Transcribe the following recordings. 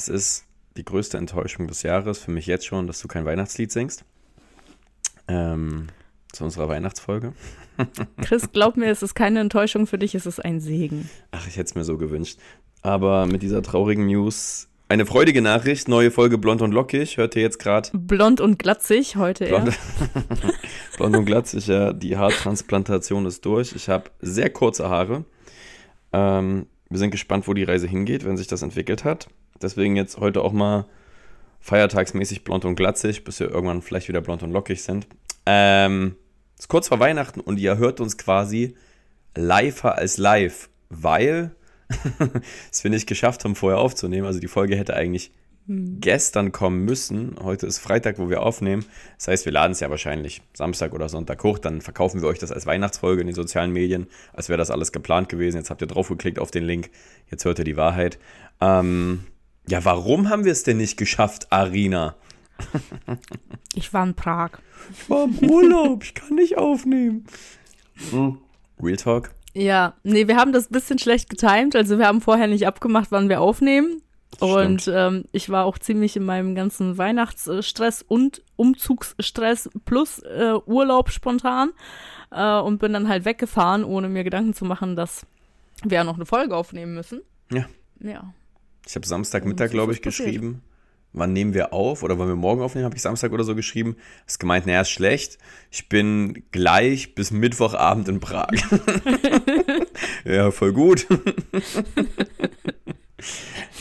es ist die größte Enttäuschung des Jahres für mich jetzt schon, dass du kein Weihnachtslied singst. Ähm, zu unserer Weihnachtsfolge. Chris, glaub mir, es ist keine Enttäuschung für dich, es ist ein Segen. Ach, ich hätte es mir so gewünscht. Aber mit dieser traurigen News eine freudige Nachricht, neue Folge Blond und Lockig, hört ihr jetzt gerade. Blond und glatzig heute, Blond, ja. Blond und glatzig, ja. Die Haartransplantation ist durch. Ich habe sehr kurze Haare. Ähm, wir sind gespannt, wo die Reise hingeht, wenn sich das entwickelt hat. Deswegen jetzt heute auch mal feiertagsmäßig blond und glatzig, bis wir irgendwann vielleicht wieder blond und lockig sind. Ähm, ist kurz vor Weihnachten und ihr hört uns quasi liver als live, weil es wir nicht geschafft haben, vorher aufzunehmen. Also die Folge hätte eigentlich hm. gestern kommen müssen. Heute ist Freitag, wo wir aufnehmen. Das heißt, wir laden es ja wahrscheinlich Samstag oder Sonntag hoch. Dann verkaufen wir euch das als Weihnachtsfolge in den sozialen Medien, als wäre das alles geplant gewesen. Jetzt habt ihr draufgeklickt auf den Link. Jetzt hört ihr die Wahrheit. Ähm, ja, warum haben wir es denn nicht geschafft, Arina? Ich war in Prag. Ich war im Urlaub, ich kann nicht aufnehmen. Hm. Real Talk? Ja, nee, wir haben das ein bisschen schlecht getimt. Also wir haben vorher nicht abgemacht, wann wir aufnehmen. Und ähm, ich war auch ziemlich in meinem ganzen Weihnachtsstress und Umzugsstress plus äh, Urlaub spontan äh, und bin dann halt weggefahren, ohne mir Gedanken zu machen, dass wir ja noch eine Folge aufnehmen müssen. Ja. Ja. Ich habe Samstagmittag, glaube ich, geschrieben. Wann nehmen wir auf? Oder wollen wir morgen aufnehmen? Habe ich Samstag oder so geschrieben. Ist gemeint, naja, ist schlecht. Ich bin gleich bis Mittwochabend in Prag. ja, voll gut.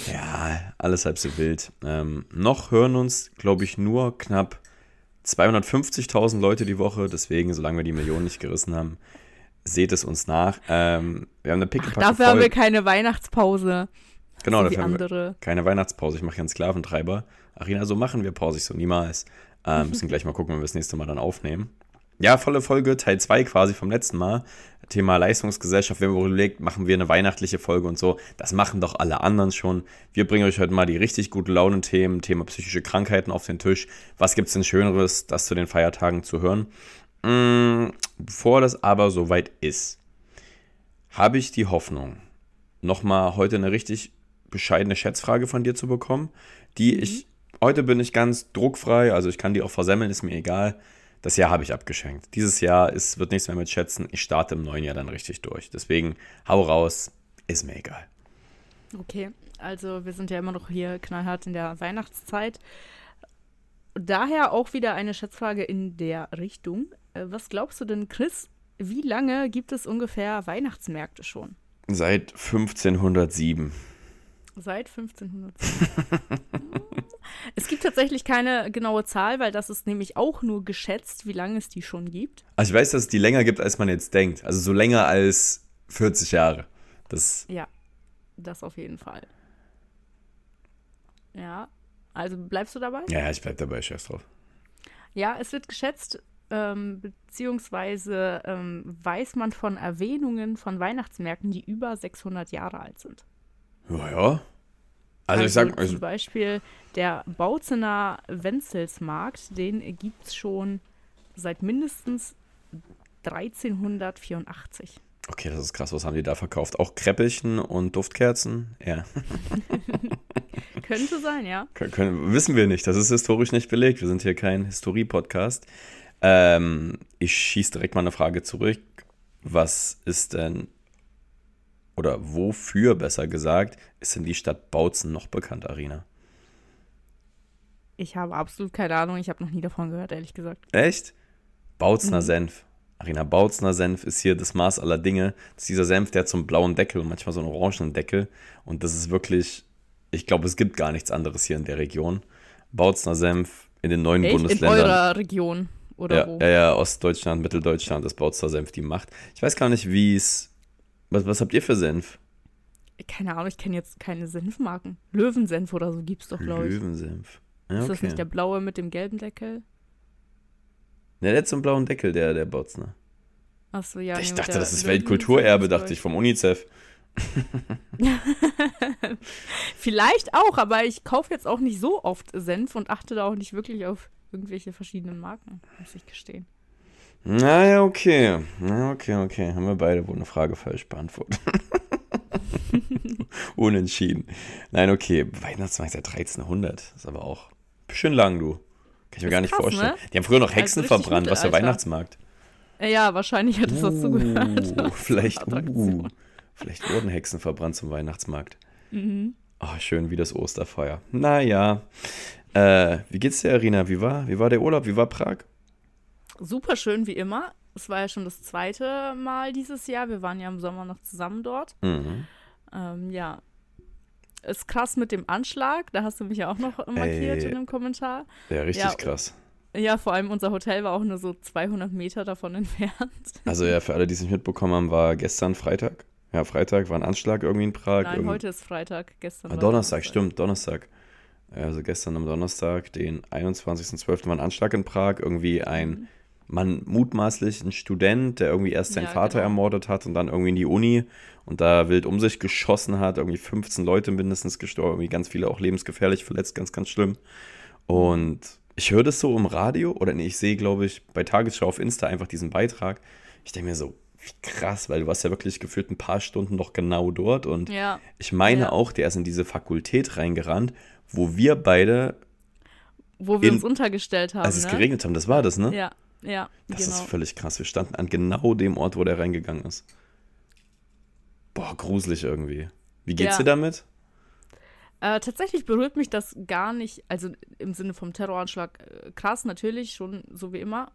ja, alles halb so wild. Ähm, noch hören uns, glaube ich, nur knapp 250.000 Leute die Woche. Deswegen, solange wir die Millionen nicht gerissen haben, seht es uns nach. Ähm, wir haben eine Ach, Dafür haben wir keine Weihnachtspause. Genau, dafür haben wir keine Weihnachtspause. Ich mache ja einen Sklaventreiber. Arina, so machen wir Pause ich so niemals. Ähm, müssen gleich mal gucken, wenn wir das nächste Mal dann aufnehmen. Ja, volle Folge, Teil 2 quasi vom letzten Mal. Thema Leistungsgesellschaft. Wir haben überlegt, machen wir eine weihnachtliche Folge und so. Das machen doch alle anderen schon. Wir bringen euch heute mal die richtig gute Laune-Themen, Thema psychische Krankheiten auf den Tisch. Was gibt es denn Schöneres, das zu den Feiertagen zu hören? Mm, bevor das aber soweit ist, habe ich die Hoffnung, nochmal heute eine richtig bescheidene Schätzfrage von dir zu bekommen, die mhm. ich, heute bin ich ganz druckfrei, also ich kann die auch versemmeln, ist mir egal. Das Jahr habe ich abgeschenkt. Dieses Jahr ist, wird nichts mehr mit Schätzen. Ich starte im neuen Jahr dann richtig durch. Deswegen hau raus, ist mir egal. Okay, also wir sind ja immer noch hier knallhart in der Weihnachtszeit. Daher auch wieder eine Schätzfrage in der Richtung. Äh, was glaubst du denn, Chris? Wie lange gibt es ungefähr Weihnachtsmärkte schon? Seit 1507. Seit 1500. es gibt tatsächlich keine genaue Zahl, weil das ist nämlich auch nur geschätzt, wie lange es die schon gibt. Also ich weiß, dass es die länger gibt, als man jetzt denkt. Also so länger als 40 Jahre. Das ja, das auf jeden Fall. Ja, also bleibst du dabei? Ja, ich bleib dabei, scheiß drauf. Ja, es wird geschätzt, ähm, beziehungsweise ähm, weiß man von Erwähnungen von Weihnachtsmärkten, die über 600 Jahre alt sind. Ja, ja. Also, also ich sag also zum Beispiel der Bautzener Wenzelsmarkt, den gibt es schon seit mindestens 1384. Okay, das ist krass. Was haben die da verkauft? Auch Kräppelchen und Duftkerzen? Ja. Könnte sein, ja. Können, können, wissen wir nicht. Das ist historisch nicht belegt. Wir sind hier kein Historie-Podcast. Ähm, ich schieße direkt mal eine Frage zurück. Was ist denn oder wofür besser gesagt, ist denn die Stadt Bautzen noch bekannt, Arena? Ich habe absolut keine Ahnung, ich habe noch nie davon gehört, ehrlich gesagt. Echt? Bautzner mhm. Senf. Arena Bautzner Senf ist hier das Maß aller Dinge. Das ist dieser Senf, der hat so einen blauen Deckel und manchmal so einen orangenen Deckel. Und das ist wirklich, ich glaube, es gibt gar nichts anderes hier in der Region. Bautzner Senf in den neuen Echt? Bundesländern. In eurer Region oder ja, wo? Ja, ja, Ostdeutschland, Mitteldeutschland, das Bautzner Senf die macht. Ich weiß gar nicht, wie es was, was habt ihr für Senf? Keine Ahnung, ich kenne jetzt keine Senfmarken. Löwensenf oder so gibt es doch, glaube ich. Löwensenf. Ja, okay. Ist das nicht der blaue mit dem gelben Deckel? Ja, der hat so einen blauen Deckel, der, der Botzner. Achso, ja. Ich dachte, das ist Weltkulturerbe, dachte ich, vom UNICEF. Vielleicht auch, aber ich kaufe jetzt auch nicht so oft Senf und achte da auch nicht wirklich auf irgendwelche verschiedenen Marken, muss ich gestehen. Naja, okay. Na, okay, okay. Haben wir beide wohl eine Frage falsch beantwortet. Unentschieden. Nein, okay. Weihnachtsmarkt seit 1300. Das ist aber auch schön lang, du. Kann ich mir gar nicht krass, vorstellen. Ne? Die haben früher noch Hexen also verbrannt. Was für Weihnachtsmarkt? Ja, wahrscheinlich hat es uh, dazu gehört. Vielleicht, uh, vielleicht wurden Hexen verbrannt zum Weihnachtsmarkt. Mhm. Oh, schön wie das Osterfeuer. Naja. Äh, wie geht's dir, Arina? Wie war, wie war der Urlaub? Wie war Prag? Super schön wie immer. Es war ja schon das zweite Mal dieses Jahr. Wir waren ja im Sommer noch zusammen dort. Mhm. Ähm, ja. Ist krass mit dem Anschlag. Da hast du mich ja auch noch markiert Ey, in einem Kommentar. Ja, richtig ja, krass. Ja, vor allem unser Hotel war auch nur so 200 Meter davon entfernt. Also ja, für alle, die es nicht mitbekommen haben, war gestern Freitag. Ja, Freitag war ein Anschlag irgendwie in Prag. Nein, Irgend... heute ist Freitag, gestern. Ah, Donnerstag, Donnerstag, stimmt, Donnerstag. Also gestern am Donnerstag, den 21.12. war ein Anschlag in Prag. Irgendwie ein Mann, mutmaßlich ein Student, der irgendwie erst seinen ja, Vater genau. ermordet hat und dann irgendwie in die Uni und da wild um sich geschossen hat. Irgendwie 15 Leute mindestens gestorben, irgendwie ganz viele auch lebensgefährlich verletzt, ganz, ganz schlimm. Und ich höre das so im Radio oder nee, ich sehe, glaube ich, bei Tagesschau auf Insta einfach diesen Beitrag. Ich denke mir so, wie krass, weil du warst ja wirklich gefühlt ein paar Stunden noch genau dort und ja. ich meine ja. auch, der ist in diese Fakultät reingerannt, wo wir beide wo wir in, uns untergestellt haben. Als es ne? geregnet haben, das war das, ne? Ja, ja. Das genau. ist völlig krass. Wir standen an genau dem Ort, wo der reingegangen ist. Boah, gruselig irgendwie. Wie geht's ja. dir damit? Äh, tatsächlich berührt mich das gar nicht, also im Sinne vom Terroranschlag äh, krass, natürlich, schon so wie immer.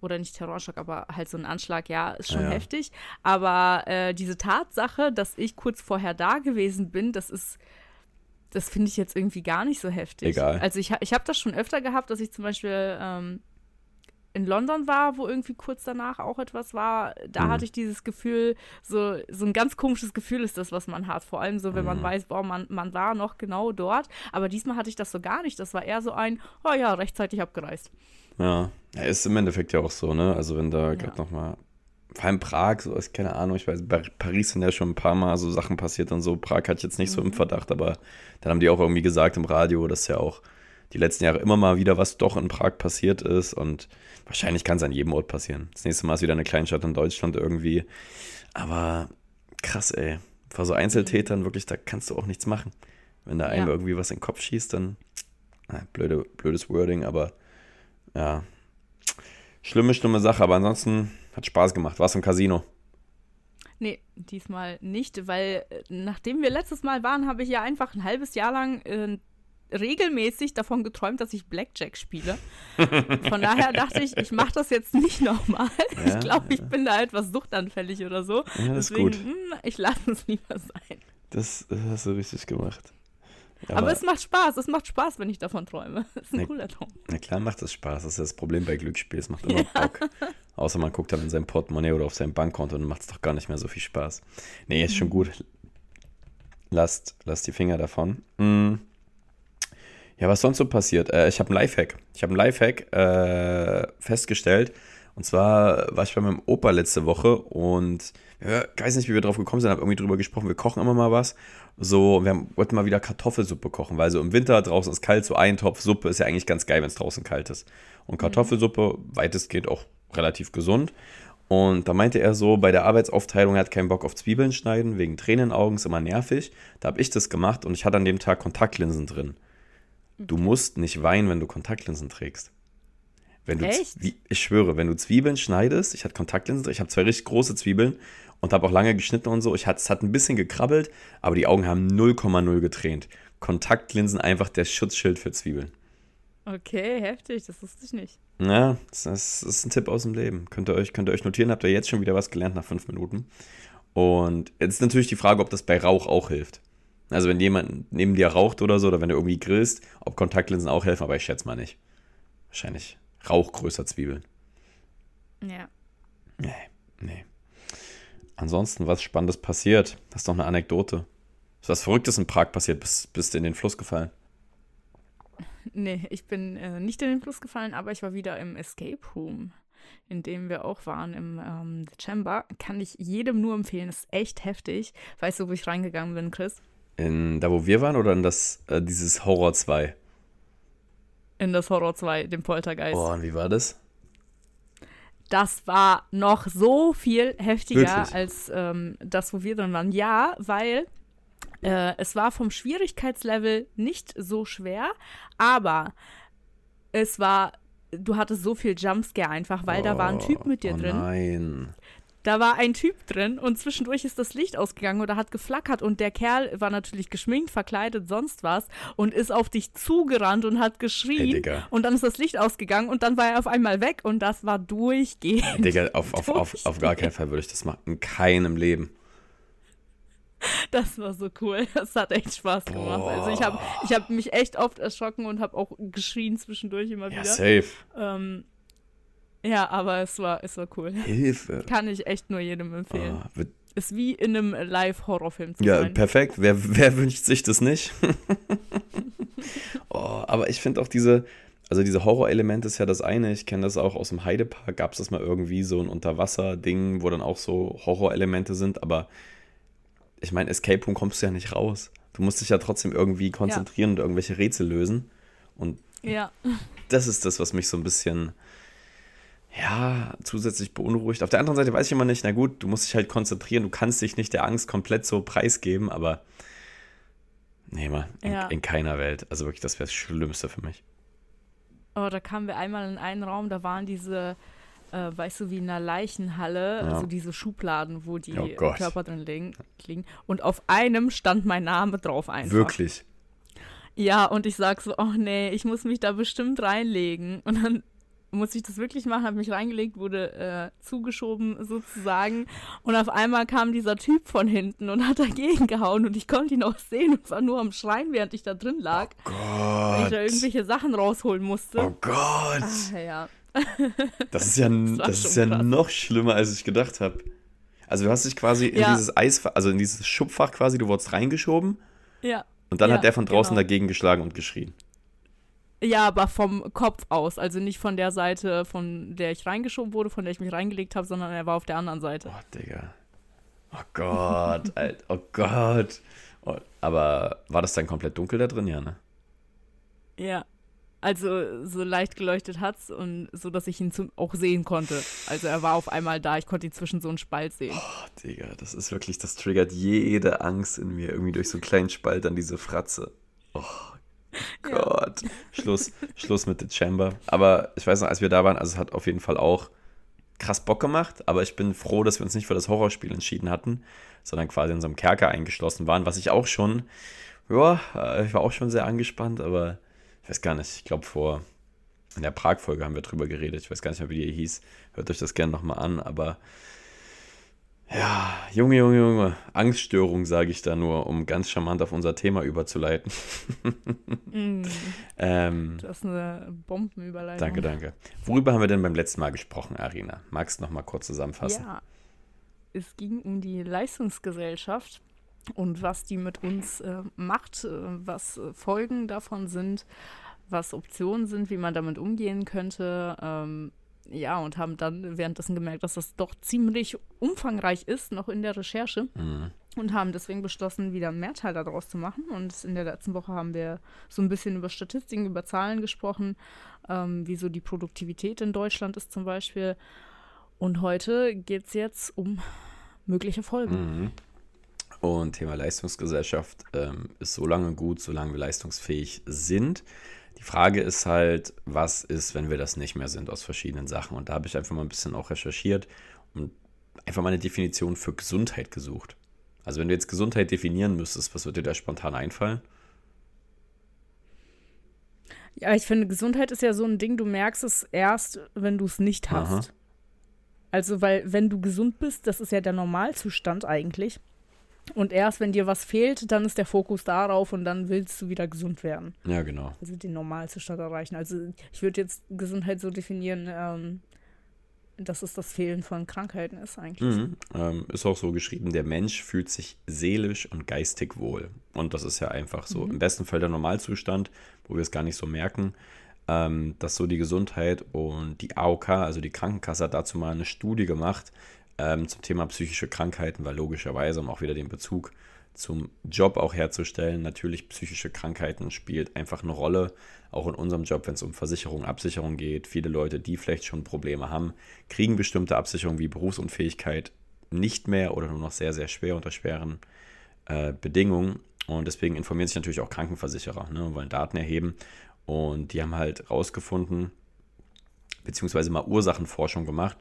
Oder nicht Terroranschlag, aber halt so ein Anschlag, ja, ist schon ja. heftig. Aber äh, diese Tatsache, dass ich kurz vorher da gewesen bin, das ist, das finde ich jetzt irgendwie gar nicht so heftig. Egal. Also ich, ich habe das schon öfter gehabt, dass ich zum Beispiel ähm, in London war, wo irgendwie kurz danach auch etwas war, da mhm. hatte ich dieses Gefühl, so, so ein ganz komisches Gefühl ist das, was man hat. Vor allem so, wenn mhm. man weiß, boah, man, man war noch genau dort. Aber diesmal hatte ich das so gar nicht. Das war eher so ein, oh ja, rechtzeitig abgereist. Ja, ja ist im Endeffekt ja auch so, ne? Also wenn da ja. gerade nochmal, vor allem Prag, so ist keine Ahnung, ich weiß, bei Paris sind ja schon ein paar Mal so Sachen passiert und so. Prag hatte ich jetzt nicht mhm. so im mhm. Verdacht, aber dann haben die auch irgendwie gesagt im Radio, dass ja auch die letzten Jahre immer mal wieder was doch in Prag passiert ist und wahrscheinlich kann es an jedem Ort passieren. Das nächste Mal ist wieder eine Kleinstadt in Deutschland irgendwie. Aber krass, ey. Vor so Einzeltätern wirklich, da kannst du auch nichts machen. Wenn da einem ja. irgendwie was in den Kopf schießt, dann na, blöde, blödes Wording, aber ja. Schlimme, schlimme Sache, aber ansonsten hat Spaß gemacht. Warst im Casino? Nee, diesmal nicht, weil äh, nachdem wir letztes Mal waren, habe ich ja einfach ein halbes Jahr lang äh, regelmäßig davon geträumt, dass ich Blackjack spiele. Von daher dachte ich, ich mache das jetzt nicht nochmal. Ja, ich glaube, ich bin da etwas suchtanfällig oder so. Ja, Deswegen, mh, hm, ich lasse es lieber sein. Das, das, hast du richtig gemacht. Aber, Aber, es macht Spaß, es macht Spaß, wenn ich davon träume. Das ist ein na, cooler Traum. Na klar macht es Spaß, das ist das Problem bei Glücksspiel, es macht immer. Bock. Außer man guckt dann in sein Portemonnaie oder auf sein Bankkonto und dann macht es doch gar nicht mehr so viel Spaß. Nee, ist schon mhm. gut. Lasst, lasst die Finger davon. Mhm. Ja, was sonst so passiert? Äh, ich habe einen Lifehack. Ich habe einen Lifehack äh, festgestellt. Und zwar war ich bei meinem Opa letzte Woche und ja, ich weiß nicht, wie wir drauf gekommen sind, habe irgendwie drüber gesprochen, wir kochen immer mal was. So, wir haben, wollten mal wieder Kartoffelsuppe kochen, weil so im Winter draußen ist kalt, so ein Topf Suppe ist ja eigentlich ganz geil, wenn es draußen kalt ist. Und mhm. Kartoffelsuppe, weitestgehend auch relativ gesund. Und da meinte er so, bei der Arbeitsaufteilung, er hat keinen Bock auf Zwiebeln schneiden, wegen Tränenaugen ist immer nervig. Da habe ich das gemacht und ich hatte an dem Tag Kontaktlinsen drin. Du musst nicht weinen, wenn du Kontaktlinsen trägst. Wenn du Echt? Ich schwöre, wenn du Zwiebeln schneidest, ich hatte Kontaktlinsen, ich habe zwei richtig große Zwiebeln und habe auch lange geschnitten und so. Ich hatte, es hat ein bisschen gekrabbelt, aber die Augen haben 0,0 getränt. Kontaktlinsen einfach der Schutzschild für Zwiebeln. Okay, heftig, das wusste ich nicht. Ja, das ist, das ist ein Tipp aus dem Leben. Könnt ihr, euch, könnt ihr euch notieren, habt ihr jetzt schon wieder was gelernt nach fünf Minuten. Und jetzt ist natürlich die Frage, ob das bei Rauch auch hilft. Also wenn jemand neben dir raucht oder so, oder wenn du irgendwie grillst, ob Kontaktlinsen auch helfen, aber ich schätze mal nicht. Wahrscheinlich Rauch größer Zwiebeln. Ja. Nee, nee. Ansonsten, was Spannendes passiert? Das ist doch eine Anekdote. Ist was Verrücktes in Prag passiert? Bist, bist du in den Fluss gefallen? Nee, ich bin äh, nicht in den Fluss gefallen, aber ich war wieder im Escape Room, in dem wir auch waren, im ähm, Chamber. Kann ich jedem nur empfehlen. ist echt heftig. Weißt du, wo ich reingegangen bin, Chris? In da, wo wir waren oder in das, äh, dieses Horror 2? In das Horror 2, dem Poltergeist. Boah, und wie war das? das war noch so viel heftiger Wirklich? als ähm, das, wo wir drin waren. Ja, weil äh, es war vom Schwierigkeitslevel nicht so schwer, aber es war, du hattest so viel Jumpscare einfach, weil oh, da war ein Typ mit dir oh drin. Nein. Da war ein Typ drin und zwischendurch ist das Licht ausgegangen oder hat geflackert und der Kerl war natürlich geschminkt, verkleidet, sonst was und ist auf dich zugerannt und hat geschrien hey, und dann ist das Licht ausgegangen und dann war er auf einmal weg und das war durchgehend. Hey, Digga, auf, auf, auf, auf gar keinen Fall würde ich das machen. In keinem Leben. Das war so cool. Das hat echt Spaß gemacht. Boah. Also ich habe ich hab mich echt oft erschrocken und habe auch geschrien zwischendurch immer wieder. Ja, safe. Ähm, ja, aber es war, es war cool. Hilfe. Kann ich echt nur jedem empfehlen. Oh, ist wie in einem Live-Horrorfilm zu ja, sein. Ja, perfekt. Wer, wer wünscht sich das nicht? oh, aber ich finde auch diese, also diese Horrorelemente ist ja das eine. Ich kenne das auch aus dem Heidepark. Gab es das mal irgendwie so ein Unterwasser-Ding, wo dann auch so Horrorelemente sind. Aber ich meine, Escape Room kommst du ja nicht raus. Du musst dich ja trotzdem irgendwie konzentrieren ja. und irgendwelche Rätsel lösen. Und ja. das ist das, was mich so ein bisschen ja, zusätzlich beunruhigt. Auf der anderen Seite weiß ich immer nicht, na gut, du musst dich halt konzentrieren, du kannst dich nicht der Angst komplett so preisgeben, aber nee, mal, in, ja. in keiner Welt. Also wirklich, das wäre das Schlimmste für mich. Oh, da kamen wir einmal in einen Raum, da waren diese, äh, weißt du, wie in einer Leichenhalle, ja. also diese Schubladen, wo die oh Körper drin liegen, liegen. Und auf einem stand mein Name drauf einfach. Wirklich? Ja, und ich sag so, oh nee, ich muss mich da bestimmt reinlegen. Und dann muss ich das wirklich machen, habe mich reingelegt, wurde äh, zugeschoben sozusagen und auf einmal kam dieser Typ von hinten und hat dagegen gehauen und ich konnte ihn auch sehen und war nur am Schreien, während ich da drin lag. Oh Gott. Weil ich da irgendwelche Sachen rausholen musste. Oh Gott. Ah, ja. Das ist ja, das, das ist ja noch schlimmer, als ich gedacht habe. Also du hast dich quasi in ja. dieses Eisfach, also in dieses Schubfach quasi, du wurdest reingeschoben. Ja. Und dann ja, hat der von draußen genau. dagegen geschlagen und geschrien. Ja, aber vom Kopf aus. Also nicht von der Seite, von der ich reingeschoben wurde, von der ich mich reingelegt habe, sondern er war auf der anderen Seite. Oh, Digga. Oh Gott, Alter. Oh Gott. Oh, aber war das dann komplett dunkel da drin, ja, ne? Ja. Also so leicht geleuchtet hat's und so, dass ich ihn zum, auch sehen konnte. Also er war auf einmal da, ich konnte ihn zwischen so einen Spalt sehen. Oh, Digga, das ist wirklich, das triggert jede Angst in mir, irgendwie durch so einen kleinen Spalt an diese Fratze. Oh Gott. Schluss, Schluss mit The Chamber. Aber ich weiß noch, als wir da waren, also es hat auf jeden Fall auch krass Bock gemacht, aber ich bin froh, dass wir uns nicht für das Horrorspiel entschieden hatten, sondern quasi in so einem Kerker eingeschlossen waren, was ich auch schon, ja, äh, ich war auch schon sehr angespannt, aber ich weiß gar nicht, ich glaube vor, in der Prag-Folge haben wir drüber geredet, ich weiß gar nicht mehr, wie die hieß, hört euch das gerne nochmal an, aber ja, Junge, Junge, Junge. Angststörung, sage ich da nur, um ganz charmant auf unser Thema überzuleiten. mm. ähm, das ist eine Bombenüberleitung. Danke, danke. Worüber haben wir denn beim letzten Mal gesprochen, Arina? Magst du noch mal kurz zusammenfassen? Ja, es ging um die Leistungsgesellschaft und was die mit uns äh, macht, äh, was Folgen davon sind, was Optionen sind, wie man damit umgehen könnte. Ähm, ja, und haben dann währenddessen gemerkt, dass das doch ziemlich umfangreich ist, noch in der Recherche. Mhm. Und haben deswegen beschlossen, wieder mehr Teil daraus zu machen. Und in der letzten Woche haben wir so ein bisschen über Statistiken, über Zahlen gesprochen, ähm, wie so die Produktivität in Deutschland ist zum Beispiel. Und heute geht es jetzt um mögliche Folgen. Mhm. Und Thema Leistungsgesellschaft ähm, ist so lange gut, solange wir leistungsfähig sind. Die Frage ist halt, was ist, wenn wir das nicht mehr sind aus verschiedenen Sachen? Und da habe ich einfach mal ein bisschen auch recherchiert und einfach mal eine Definition für Gesundheit gesucht. Also wenn du jetzt Gesundheit definieren müsstest, was würde dir da spontan einfallen? Ja, ich finde, Gesundheit ist ja so ein Ding, du merkst es erst, wenn du es nicht hast. Aha. Also, weil wenn du gesund bist, das ist ja der Normalzustand eigentlich. Und erst wenn dir was fehlt, dann ist der Fokus darauf und dann willst du wieder gesund werden. Ja, genau. Also den Normalzustand erreichen. Also ich würde jetzt Gesundheit so definieren, ähm, dass es das Fehlen von Krankheiten ist eigentlich. Mhm. Ähm, ist auch so geschrieben, der Mensch fühlt sich seelisch und geistig wohl. Und das ist ja einfach so. Mhm. Im besten Fall der Normalzustand, wo wir es gar nicht so merken, ähm, dass so die Gesundheit und die AOK, also die Krankenkasse, hat dazu mal eine Studie gemacht, ähm, zum Thema psychische Krankheiten, weil logischerweise, um auch wieder den Bezug zum Job auch herzustellen. Natürlich psychische Krankheiten spielt einfach eine Rolle, auch in unserem Job, wenn es um Versicherung, Absicherung geht. Viele Leute, die vielleicht schon Probleme haben, kriegen bestimmte Absicherungen wie Berufsunfähigkeit nicht mehr oder nur noch sehr, sehr schwer unter schweren äh, Bedingungen. Und deswegen informieren sich natürlich auch Krankenversicherer, ne, wollen Daten erheben. Und die haben halt rausgefunden, beziehungsweise mal Ursachenforschung gemacht.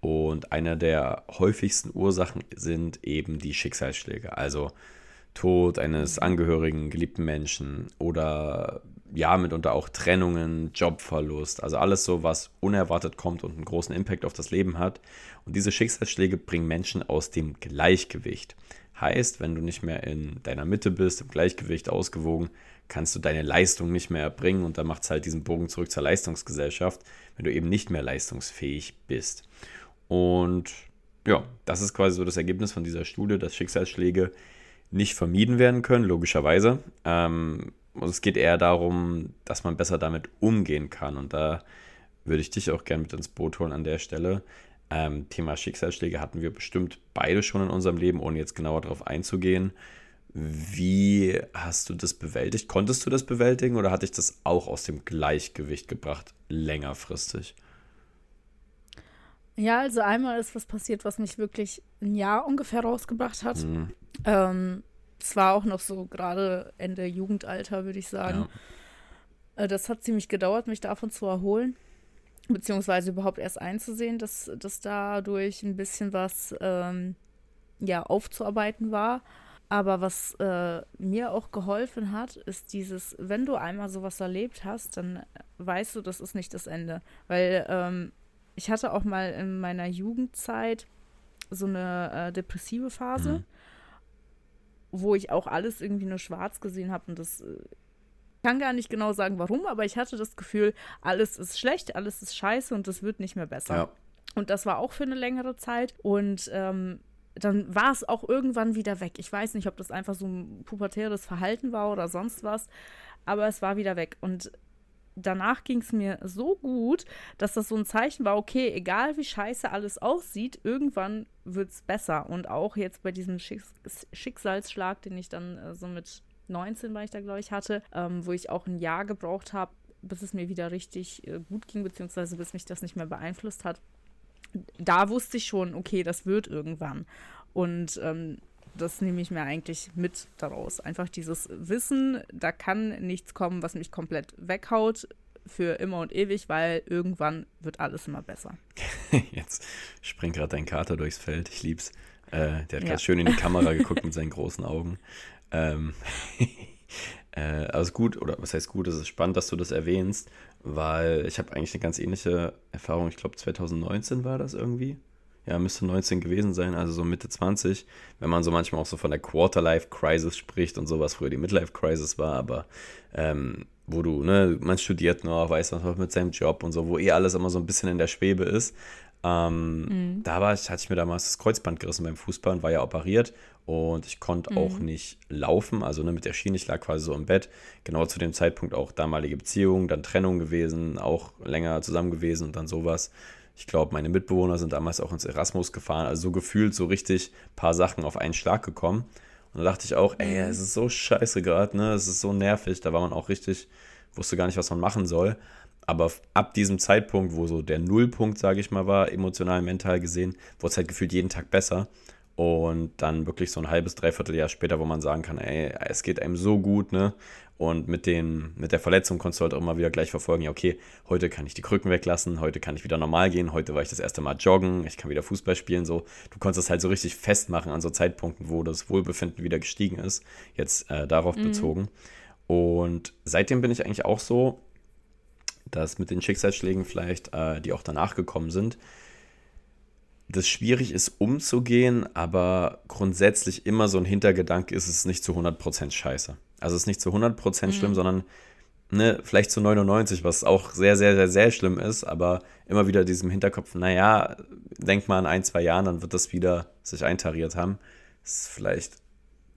Und eine der häufigsten Ursachen sind eben die Schicksalsschläge. Also Tod eines Angehörigen, geliebten Menschen oder ja, mitunter auch Trennungen, Jobverlust, also alles so, was unerwartet kommt und einen großen Impact auf das Leben hat. Und diese Schicksalsschläge bringen Menschen aus dem Gleichgewicht. Heißt, wenn du nicht mehr in deiner Mitte bist, im Gleichgewicht ausgewogen, kannst du deine Leistung nicht mehr erbringen und dann macht es halt diesen Bogen zurück zur Leistungsgesellschaft, wenn du eben nicht mehr leistungsfähig bist. Und ja, das ist quasi so das Ergebnis von dieser Studie, dass Schicksalsschläge nicht vermieden werden können, logischerweise. Ähm, es geht eher darum, dass man besser damit umgehen kann. Und da würde ich dich auch gerne mit ins Boot holen an der Stelle. Ähm, Thema Schicksalsschläge hatten wir bestimmt beide schon in unserem Leben, ohne jetzt genauer darauf einzugehen. Wie hast du das bewältigt? Konntest du das bewältigen oder hat dich das auch aus dem Gleichgewicht gebracht, längerfristig? Ja, also einmal ist was passiert, was mich wirklich ein Jahr ungefähr rausgebracht hat. Mhm. Ähm, es war auch noch so gerade Ende Jugendalter, würde ich sagen. Ja. Äh, das hat ziemlich gedauert, mich davon zu erholen. Beziehungsweise überhaupt erst einzusehen, dass, dass dadurch ein bisschen was ähm, ja, aufzuarbeiten war. Aber was äh, mir auch geholfen hat, ist dieses, wenn du einmal sowas erlebt hast, dann weißt du, das ist nicht das Ende. Weil ähm, ich hatte auch mal in meiner Jugendzeit so eine äh, depressive Phase. Mhm wo ich auch alles irgendwie nur schwarz gesehen habe und das äh, kann gar nicht genau sagen, warum, aber ich hatte das Gefühl, alles ist schlecht, alles ist scheiße und es wird nicht mehr besser. Ja. Und das war auch für eine längere Zeit und ähm, dann war es auch irgendwann wieder weg. Ich weiß nicht, ob das einfach so ein pubertäres Verhalten war oder sonst was, aber es war wieder weg. Und danach ging es mir so gut, dass das so ein Zeichen war, okay, egal wie scheiße alles aussieht, irgendwann wird es besser. Und auch jetzt bei diesem Schicks Schicksalsschlag, den ich dann äh, so mit 19, war ich da, glaube ich, hatte, ähm, wo ich auch ein Jahr gebraucht habe, bis es mir wieder richtig äh, gut ging, beziehungsweise bis mich das nicht mehr beeinflusst hat. Da wusste ich schon, okay, das wird irgendwann. Und ähm, das nehme ich mir eigentlich mit daraus. Einfach dieses Wissen, da kann nichts kommen, was mich komplett weghaut für immer und ewig, weil irgendwann wird alles immer besser. Jetzt springt gerade dein Kater durchs Feld. Ich lieb's. Äh, der hat ja. gerade schön in die Kamera geguckt mit seinen großen Augen. Ähm, äh, also gut, oder was heißt gut, es ist spannend, dass du das erwähnst, weil ich habe eigentlich eine ganz ähnliche Erfahrung. Ich glaube, 2019 war das irgendwie ja, müsste 19 gewesen sein, also so Mitte 20, wenn man so manchmal auch so von der Quarter-Life-Crisis spricht und sowas früher die Midlife-Crisis war, aber ähm, wo du, ne, man studiert noch, weiß was mit seinem Job und so, wo eh alles immer so ein bisschen in der Schwebe ist. Ähm, mhm. Da war ich, hatte ich mir damals das Kreuzband gerissen beim Fußball und war ja operiert und ich konnte mhm. auch nicht laufen, also ne, mit der Schiene, ich lag quasi so im Bett. Genau zu dem Zeitpunkt auch damalige Beziehung, dann Trennung gewesen, auch länger zusammen gewesen und dann sowas. Ich glaube, meine Mitbewohner sind damals auch ins Erasmus gefahren, also so gefühlt so richtig ein paar Sachen auf einen Schlag gekommen. Und da dachte ich auch, ey, mhm. es ist so scheiße gerade, ne? Es ist so nervig. Da war man auch richtig, wusste gar nicht, was man machen soll. Aber ab diesem Zeitpunkt, wo so der Nullpunkt, sage ich mal, war, emotional, mental gesehen, wurde es halt gefühlt jeden Tag besser. Und dann wirklich so ein halbes, dreiviertel Jahr später, wo man sagen kann, ey, es geht einem so gut, ne? Und mit, den, mit der Verletzung konntest du halt auch immer wieder gleich verfolgen, ja, okay, heute kann ich die Krücken weglassen, heute kann ich wieder normal gehen, heute war ich das erste Mal joggen, ich kann wieder Fußball spielen, so. Du konntest das halt so richtig festmachen an so Zeitpunkten, wo das Wohlbefinden wieder gestiegen ist, jetzt äh, darauf mhm. bezogen. Und seitdem bin ich eigentlich auch so, dass mit den Schicksalsschlägen vielleicht, äh, die auch danach gekommen sind, das schwierig ist umzugehen, aber grundsätzlich immer so ein Hintergedanke ist es nicht zu 100% scheiße. Also es ist nicht zu 100% mhm. schlimm, sondern ne, vielleicht zu 99, was auch sehr, sehr, sehr, sehr schlimm ist, aber immer wieder diesem Hinterkopf, naja, denk mal in ein, zwei Jahren, dann wird das wieder sich eintariert haben. Das ist vielleicht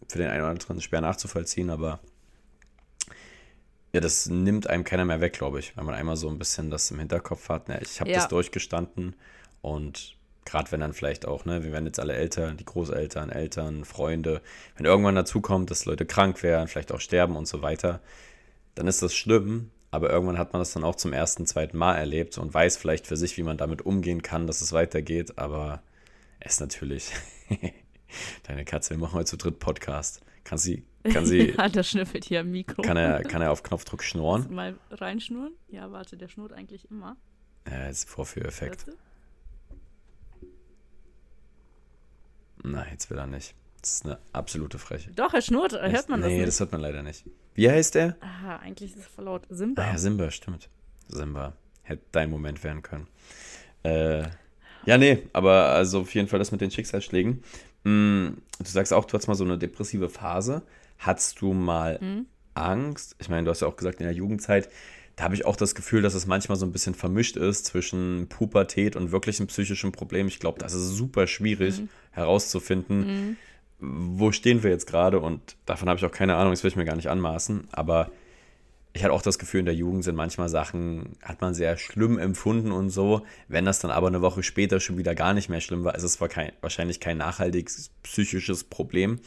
für den einen oder anderen schwer nachzuvollziehen, aber ja, das nimmt einem keiner mehr weg, glaube ich, wenn man einmal so ein bisschen das im Hinterkopf hat. Na, ich habe ja. das durchgestanden und Gerade wenn dann vielleicht auch, ne, wir werden jetzt alle älter, die Großeltern, Eltern, Freunde, wenn irgendwann dazu kommt, dass Leute krank werden, vielleicht auch sterben und so weiter, dann ist das schlimm, aber irgendwann hat man das dann auch zum ersten, zweiten Mal erlebt und weiß vielleicht für sich, wie man damit umgehen kann, dass es weitergeht, aber es ist natürlich. Deine Katze, wir machen heute zu dritt Podcast. Kann sie, kann sie. ja, der schnüffelt hier am Mikro. Kann er, kann er auf Knopfdruck schnurren? Mal reinschnurren? Ja, warte, der schnurrt eigentlich immer. Ja, jetzt Vorführeffekt. Na, jetzt will er nicht. Das ist eine absolute Freche. Doch, er schnurrt, hört das, man nee, das Nee, das hört man leider nicht. Wie heißt der? Aha, eigentlich ist es voll laut. Simba. Ah ja, Simba, stimmt. Simba. Hätte dein Moment werden können. Äh, ja, nee, aber also auf jeden Fall das mit den Schicksalsschlägen. Mm, du sagst auch, du hattest mal so eine depressive Phase. Hattest du mal mhm. Angst? Ich meine, du hast ja auch gesagt, in der Jugendzeit, da habe ich auch das Gefühl, dass es manchmal so ein bisschen vermischt ist zwischen Pubertät und wirklichen psychischen Problemen. Ich glaube, das ist super schwierig mhm. herauszufinden. Mhm wo stehen wir jetzt gerade und davon habe ich auch keine Ahnung, das will ich mir gar nicht anmaßen, aber ich hatte auch das Gefühl, in der Jugend sind manchmal Sachen, hat man sehr schlimm empfunden und so. Wenn das dann aber eine Woche später schon wieder gar nicht mehr schlimm war, ist es wahrscheinlich kein nachhaltiges psychisches Problem.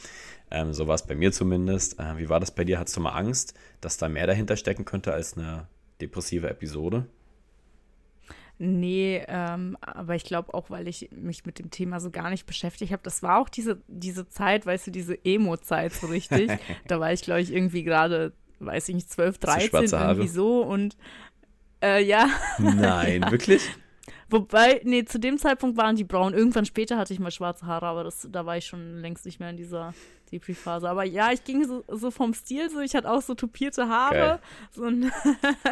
Ähm, so war es bei mir zumindest. Äh, wie war das bei dir? Hattest du mal Angst, dass da mehr dahinter stecken könnte als eine depressive Episode? Nee, ähm, aber ich glaube auch, weil ich mich mit dem Thema so gar nicht beschäftigt habe. Das war auch diese, diese Zeit, weißt du, diese Emo-Zeit so richtig. da war ich, glaube ich, irgendwie gerade, weiß ich nicht, 12, 13, irgendwie so und äh, ja. Nein, wirklich? Wobei, nee, zu dem Zeitpunkt waren die braun. Irgendwann später hatte ich mal schwarze Haare, aber das, da war ich schon längst nicht mehr in dieser Depri-Phase. Aber ja, ich ging so, so vom Stil so, ich hatte auch so tupierte Haare. So, ein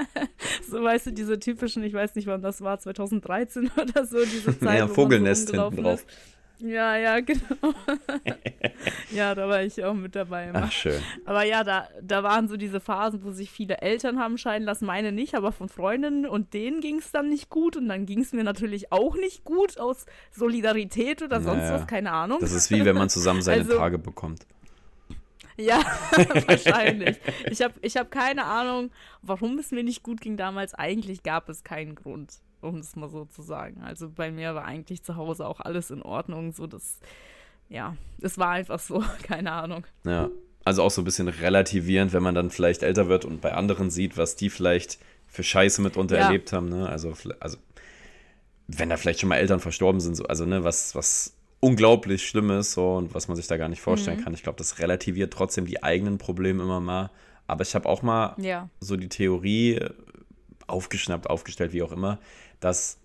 so, weißt du, diese typischen, ich weiß nicht, wann das war, 2013 oder so, diese Zeit. Ja, Vogelnest so hinten drauf. Ist. Ja, ja, genau. ja, da war ich auch mit dabei. Immer. Ach, schön. Aber ja, da, da waren so diese Phasen, wo sich viele Eltern haben scheiden lassen, meine nicht, aber von Freundinnen und denen ging es dann nicht gut und dann ging es mir natürlich auch nicht gut aus Solidarität oder sonst naja, was, keine Ahnung. Das ist wie wenn man zusammen seine also, Tage bekommt. Ja, wahrscheinlich. Ich habe ich hab keine Ahnung, warum es mir nicht gut ging damals. Eigentlich gab es keinen Grund um es mal so zu sagen. Also bei mir war eigentlich zu Hause auch alles in Ordnung, so dass, ja, es war einfach so, keine Ahnung. Ja, also auch so ein bisschen relativierend, wenn man dann vielleicht älter wird und bei anderen sieht, was die vielleicht für Scheiße mitunter ja. erlebt haben, ne? Also, also wenn da vielleicht schon mal Eltern verstorben sind, so, also ne, was, was unglaublich schlimm ist so, und was man sich da gar nicht vorstellen mhm. kann. Ich glaube, das relativiert trotzdem die eigenen Probleme immer mal. Aber ich habe auch mal ja. so die Theorie aufgeschnappt, aufgestellt, wie auch immer, dass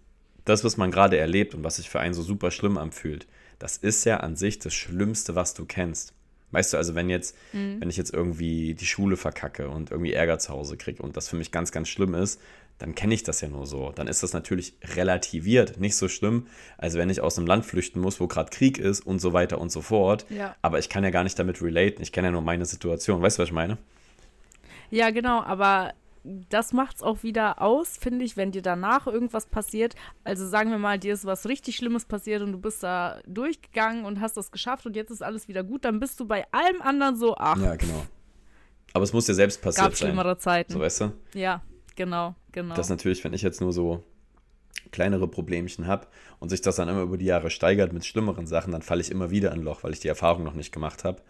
das, was man gerade erlebt und was sich für einen so super schlimm anfühlt, das ist ja an sich das Schlimmste, was du kennst. Weißt du, also wenn jetzt, mhm. wenn ich jetzt irgendwie die Schule verkacke und irgendwie Ärger zu Hause kriege und das für mich ganz, ganz schlimm ist, dann kenne ich das ja nur so. Dann ist das natürlich relativiert, nicht so schlimm, als wenn ich aus einem Land flüchten muss, wo gerade Krieg ist und so weiter und so fort. Ja. Aber ich kann ja gar nicht damit relaten. Ich kenne ja nur meine Situation. Weißt du, was ich meine? Ja, genau, aber das macht es auch wieder aus, finde ich, wenn dir danach irgendwas passiert. Also sagen wir mal, dir ist was richtig Schlimmes passiert und du bist da durchgegangen und hast das geschafft und jetzt ist alles wieder gut, dann bist du bei allem anderen so, ach. Ja, genau. Aber es muss dir selbst passiert gab sein. schlimmere Zeiten. So, weißt du? Ja, genau, genau. Das natürlich, wenn ich jetzt nur so kleinere Problemchen habe und sich das dann immer über die Jahre steigert mit schlimmeren Sachen, dann falle ich immer wieder in ein Loch, weil ich die Erfahrung noch nicht gemacht habe.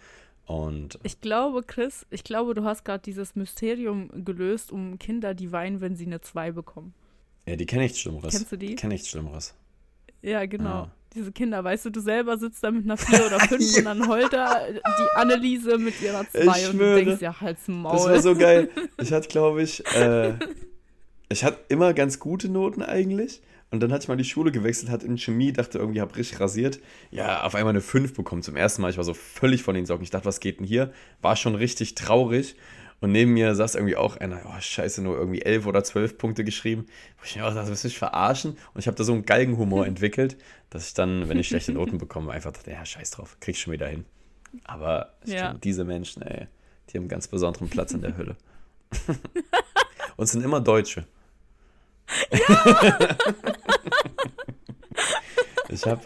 Und ich glaube, Chris, ich glaube, du hast gerade dieses Mysterium gelöst um Kinder, die weinen, wenn sie eine 2 bekommen. Ja, die kenne nichts Schlimmeres. Kennst du die? Kenne nichts Schlimmeres. Ja, genau. Ah. Diese Kinder, weißt du, du selber sitzt da mit einer 4 oder 5 ja. und dann heult da die Anneliese mit ihrer 2 und du denkst, ja, halt's Maul. Das war so geil. Ich hatte, glaube ich, äh, ich hatte immer ganz gute Noten eigentlich. Und dann hatte ich mal die Schule gewechselt, hat in Chemie, dachte irgendwie, habe richtig rasiert. Ja, auf einmal eine 5 bekommen zum ersten Mal. Ich war so völlig von den Socken. Ich dachte, was geht denn hier? War schon richtig traurig. Und neben mir saß irgendwie auch einer, oh scheiße, nur irgendwie 11 oder 12 Punkte geschrieben. Wo ich mir auch dachte, willst du mich verarschen? Und ich habe da so einen Galgenhumor entwickelt, dass ich dann, wenn ich schlechte Noten bekomme, einfach dachte, ja, scheiß drauf, krieg ich schon wieder hin. Aber ich ja. Denke, diese Menschen, ey, die haben einen ganz besonderen Platz in der Hölle. Und sind immer Deutsche. Ja. ich habe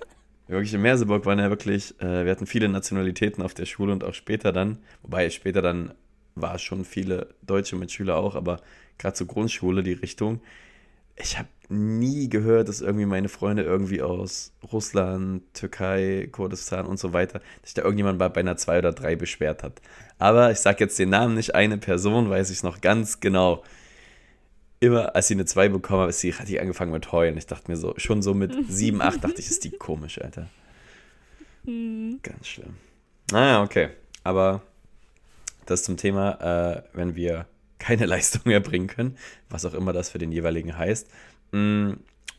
wirklich in Merseburg waren ja wirklich, äh, wir hatten viele Nationalitäten auf der Schule und auch später dann, wobei später dann war schon viele deutsche Mitschüler auch, aber gerade zur Grundschule die Richtung. Ich habe nie gehört, dass irgendwie meine Freunde irgendwie aus Russland, Türkei, Kurdistan und so weiter, sich da irgendjemand bei, bei einer 2 oder 3 beschwert hat. Aber ich sage jetzt den Namen nicht, eine Person weiß ich noch ganz genau. Immer als sie eine 2 bekommen hat, sie, hat die angefangen mit heulen. Ich dachte mir so, schon so mit 7, 8 dachte ich, ist die komisch, Alter. Mhm. Ganz schlimm. Naja, okay. Aber das zum Thema, äh, wenn wir keine Leistung erbringen können, was auch immer das für den jeweiligen heißt. Mm,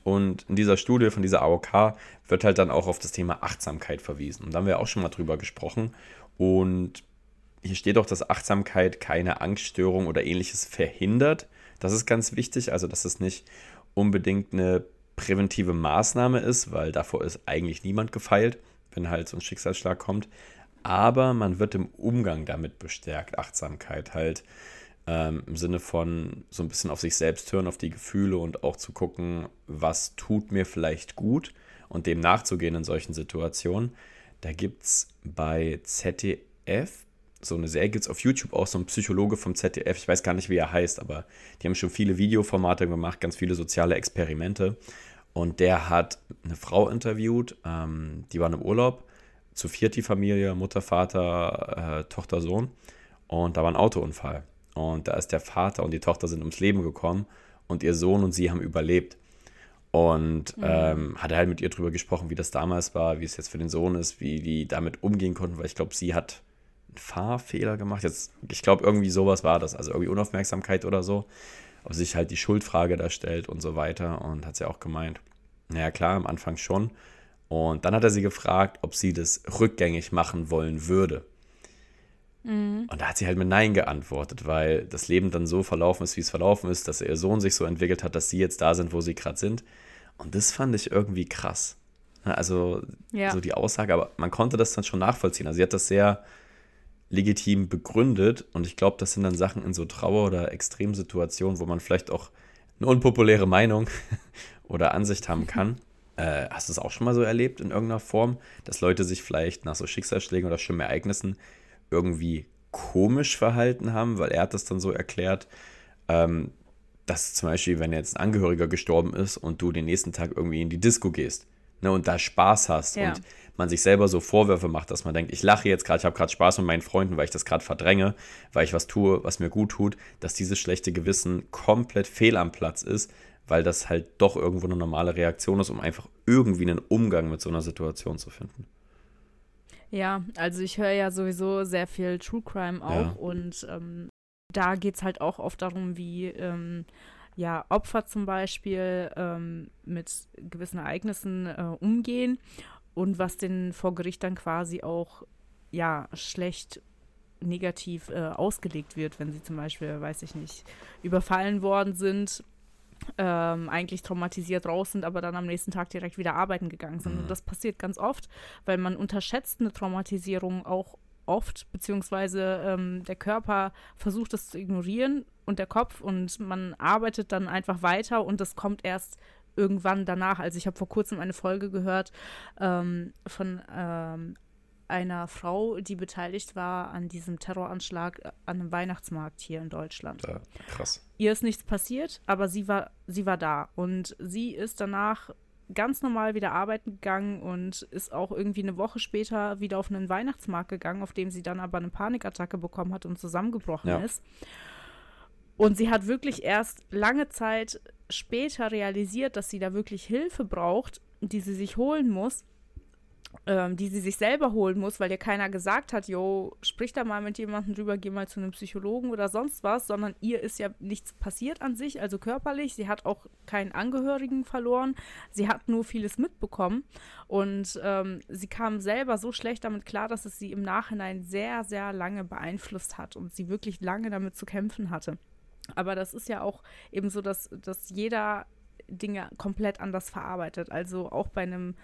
und in dieser Studie von dieser AOK wird halt dann auch auf das Thema Achtsamkeit verwiesen. Und da haben wir auch schon mal drüber gesprochen. Und hier steht auch, dass Achtsamkeit keine Angststörung oder ähnliches verhindert. Das ist ganz wichtig, also dass es nicht unbedingt eine präventive Maßnahme ist, weil davor ist eigentlich niemand gefeilt, wenn halt so ein Schicksalsschlag kommt. Aber man wird im Umgang damit bestärkt, Achtsamkeit halt ähm, Im Sinne von so ein bisschen auf sich selbst hören, auf die Gefühle und auch zu gucken, was tut mir vielleicht gut und dem nachzugehen in solchen Situationen. Da gibt es bei ZDF so eine Serie, gibt es auf YouTube auch so ein Psychologe vom ZDF, ich weiß gar nicht, wie er heißt, aber die haben schon viele Videoformate gemacht, ganz viele soziale Experimente. Und der hat eine Frau interviewt, ähm, die waren im Urlaub, zu viert die Familie, Mutter, Vater, äh, Tochter, Sohn. Und da war ein Autounfall. Und da ist der Vater und die Tochter sind ums Leben gekommen und ihr Sohn und sie haben überlebt. Und mhm. ähm, hat er halt mit ihr drüber gesprochen, wie das damals war, wie es jetzt für den Sohn ist, wie die damit umgehen konnten, weil ich glaube, sie hat einen Fahrfehler gemacht. Jetzt, ich glaube, irgendwie sowas war das, also irgendwie Unaufmerksamkeit oder so. Ob sich halt die Schuldfrage da stellt und so weiter. Und hat sie auch gemeint, naja, klar, am Anfang schon. Und dann hat er sie gefragt, ob sie das rückgängig machen wollen würde. Mhm. Und da hat sie halt mit Nein geantwortet, weil das Leben dann so verlaufen ist, wie es verlaufen ist, dass ihr Sohn sich so entwickelt hat, dass sie jetzt da sind, wo sie gerade sind. Und das fand ich irgendwie krass. Also ja. so die Aussage, aber man konnte das dann schon nachvollziehen. Also sie hat das sehr legitim begründet und ich glaube, das sind dann Sachen in so Trauer- oder Extremsituationen, wo man vielleicht auch eine unpopuläre Meinung oder Ansicht haben kann. Äh, hast du es auch schon mal so erlebt in irgendeiner Form, dass Leute sich vielleicht nach so Schicksalsschlägen oder schlimmen Ereignissen irgendwie komisch verhalten haben, weil er hat das dann so erklärt, ähm, dass zum Beispiel, wenn jetzt ein Angehöriger gestorben ist und du den nächsten Tag irgendwie in die Disco gehst ne, und da Spaß hast ja. und man sich selber so Vorwürfe macht, dass man denkt, ich lache jetzt gerade, ich habe gerade Spaß mit meinen Freunden, weil ich das gerade verdränge, weil ich was tue, was mir gut tut, dass dieses schlechte Gewissen komplett fehl am Platz ist, weil das halt doch irgendwo eine normale Reaktion ist, um einfach irgendwie einen Umgang mit so einer Situation zu finden. Ja, also ich höre ja sowieso sehr viel True Crime auch ja. und ähm, da geht es halt auch oft darum, wie ähm, ja, Opfer zum Beispiel ähm, mit gewissen Ereignissen äh, umgehen und was denen vor Gericht dann quasi auch ja schlecht negativ äh, ausgelegt wird, wenn sie zum Beispiel, weiß ich nicht, überfallen worden sind ähm, eigentlich traumatisiert raus sind, aber dann am nächsten Tag direkt wieder arbeiten gegangen sind. Mhm. Und das passiert ganz oft, weil man unterschätzt eine Traumatisierung auch oft, beziehungsweise ähm, der Körper versucht es zu ignorieren und der Kopf und man arbeitet dann einfach weiter und das kommt erst irgendwann danach. Also ich habe vor kurzem eine Folge gehört ähm, von ähm, einer Frau, die beteiligt war an diesem Terroranschlag an einem Weihnachtsmarkt hier in Deutschland. Ja, krass. Ihr ist nichts passiert, aber sie war, sie war da. Und sie ist danach ganz normal wieder arbeiten gegangen und ist auch irgendwie eine Woche später wieder auf einen Weihnachtsmarkt gegangen, auf dem sie dann aber eine Panikattacke bekommen hat und zusammengebrochen ja. ist. Und sie hat wirklich erst lange Zeit später realisiert, dass sie da wirklich Hilfe braucht, die sie sich holen muss ähm, die sie sich selber holen muss, weil ihr keiner gesagt hat, jo, sprich da mal mit jemandem drüber, geh mal zu einem Psychologen oder sonst was, sondern ihr ist ja nichts passiert an sich, also körperlich. Sie hat auch keinen Angehörigen verloren. Sie hat nur vieles mitbekommen und ähm, sie kam selber so schlecht damit klar, dass es sie im Nachhinein sehr, sehr lange beeinflusst hat und sie wirklich lange damit zu kämpfen hatte. Aber das ist ja auch eben so, dass, dass jeder Dinge komplett anders verarbeitet. Also auch bei einem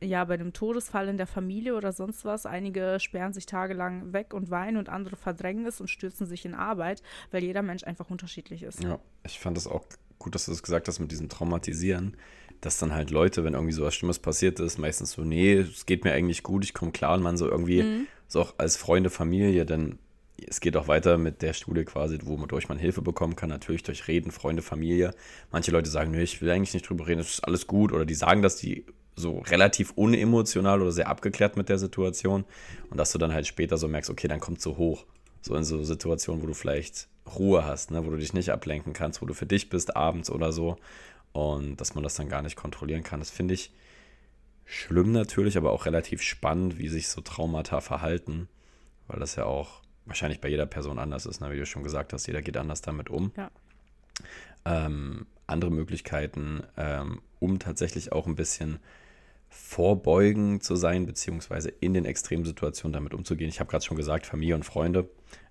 ja, bei einem Todesfall in der Familie oder sonst was, einige sperren sich tagelang weg und weinen und andere verdrängen es und stürzen sich in Arbeit, weil jeder Mensch einfach unterschiedlich ist. Ja, ich fand das auch gut, dass du das gesagt hast mit diesem Traumatisieren, dass dann halt Leute, wenn irgendwie so was Schlimmes passiert ist, meistens so, nee, es geht mir eigentlich gut, ich komme klar und man so irgendwie, mhm. so auch als Freunde, Familie, dann es geht auch weiter mit der Studie quasi, wodurch man Hilfe bekommen kann, natürlich durch Reden, Freunde, Familie. Manche Leute sagen, nee, ich will eigentlich nicht drüber reden, es ist alles gut. Oder die sagen dass die so relativ unemotional oder sehr abgeklärt mit der Situation. Und dass du dann halt später so merkst, okay, dann kommt so hoch. So in so Situationen, wo du vielleicht Ruhe hast, ne? wo du dich nicht ablenken kannst, wo du für dich bist abends oder so. Und dass man das dann gar nicht kontrollieren kann. Das finde ich schlimm natürlich, aber auch relativ spannend, wie sich so Traumata verhalten. Weil das ja auch wahrscheinlich bei jeder Person anders ist, ne? wie du schon gesagt hast, jeder geht anders damit um. Ja. Ähm, andere Möglichkeiten, ähm, um tatsächlich auch ein bisschen vorbeugen zu sein, beziehungsweise in den Extremsituationen damit umzugehen. Ich habe gerade schon gesagt, Familie und Freunde,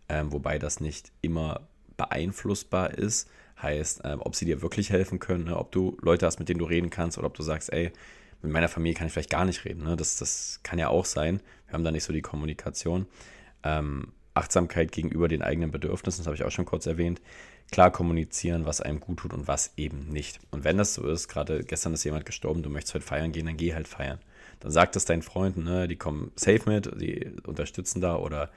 ähm, wobei das nicht immer beeinflussbar ist. Heißt, ähm, ob sie dir wirklich helfen können, ne? ob du Leute hast, mit denen du reden kannst, oder ob du sagst, ey, mit meiner Familie kann ich vielleicht gar nicht reden. Ne? Das, das kann ja auch sein. Wir haben da nicht so die Kommunikation. Ähm, Achtsamkeit gegenüber den eigenen Bedürfnissen, das habe ich auch schon kurz erwähnt. Klar kommunizieren, was einem gut tut und was eben nicht. Und wenn das so ist, gerade gestern ist jemand gestorben, du möchtest heute feiern gehen, dann geh halt feiern. Dann sag das deinen Freunden, ne? die kommen safe mit, die unterstützen da oder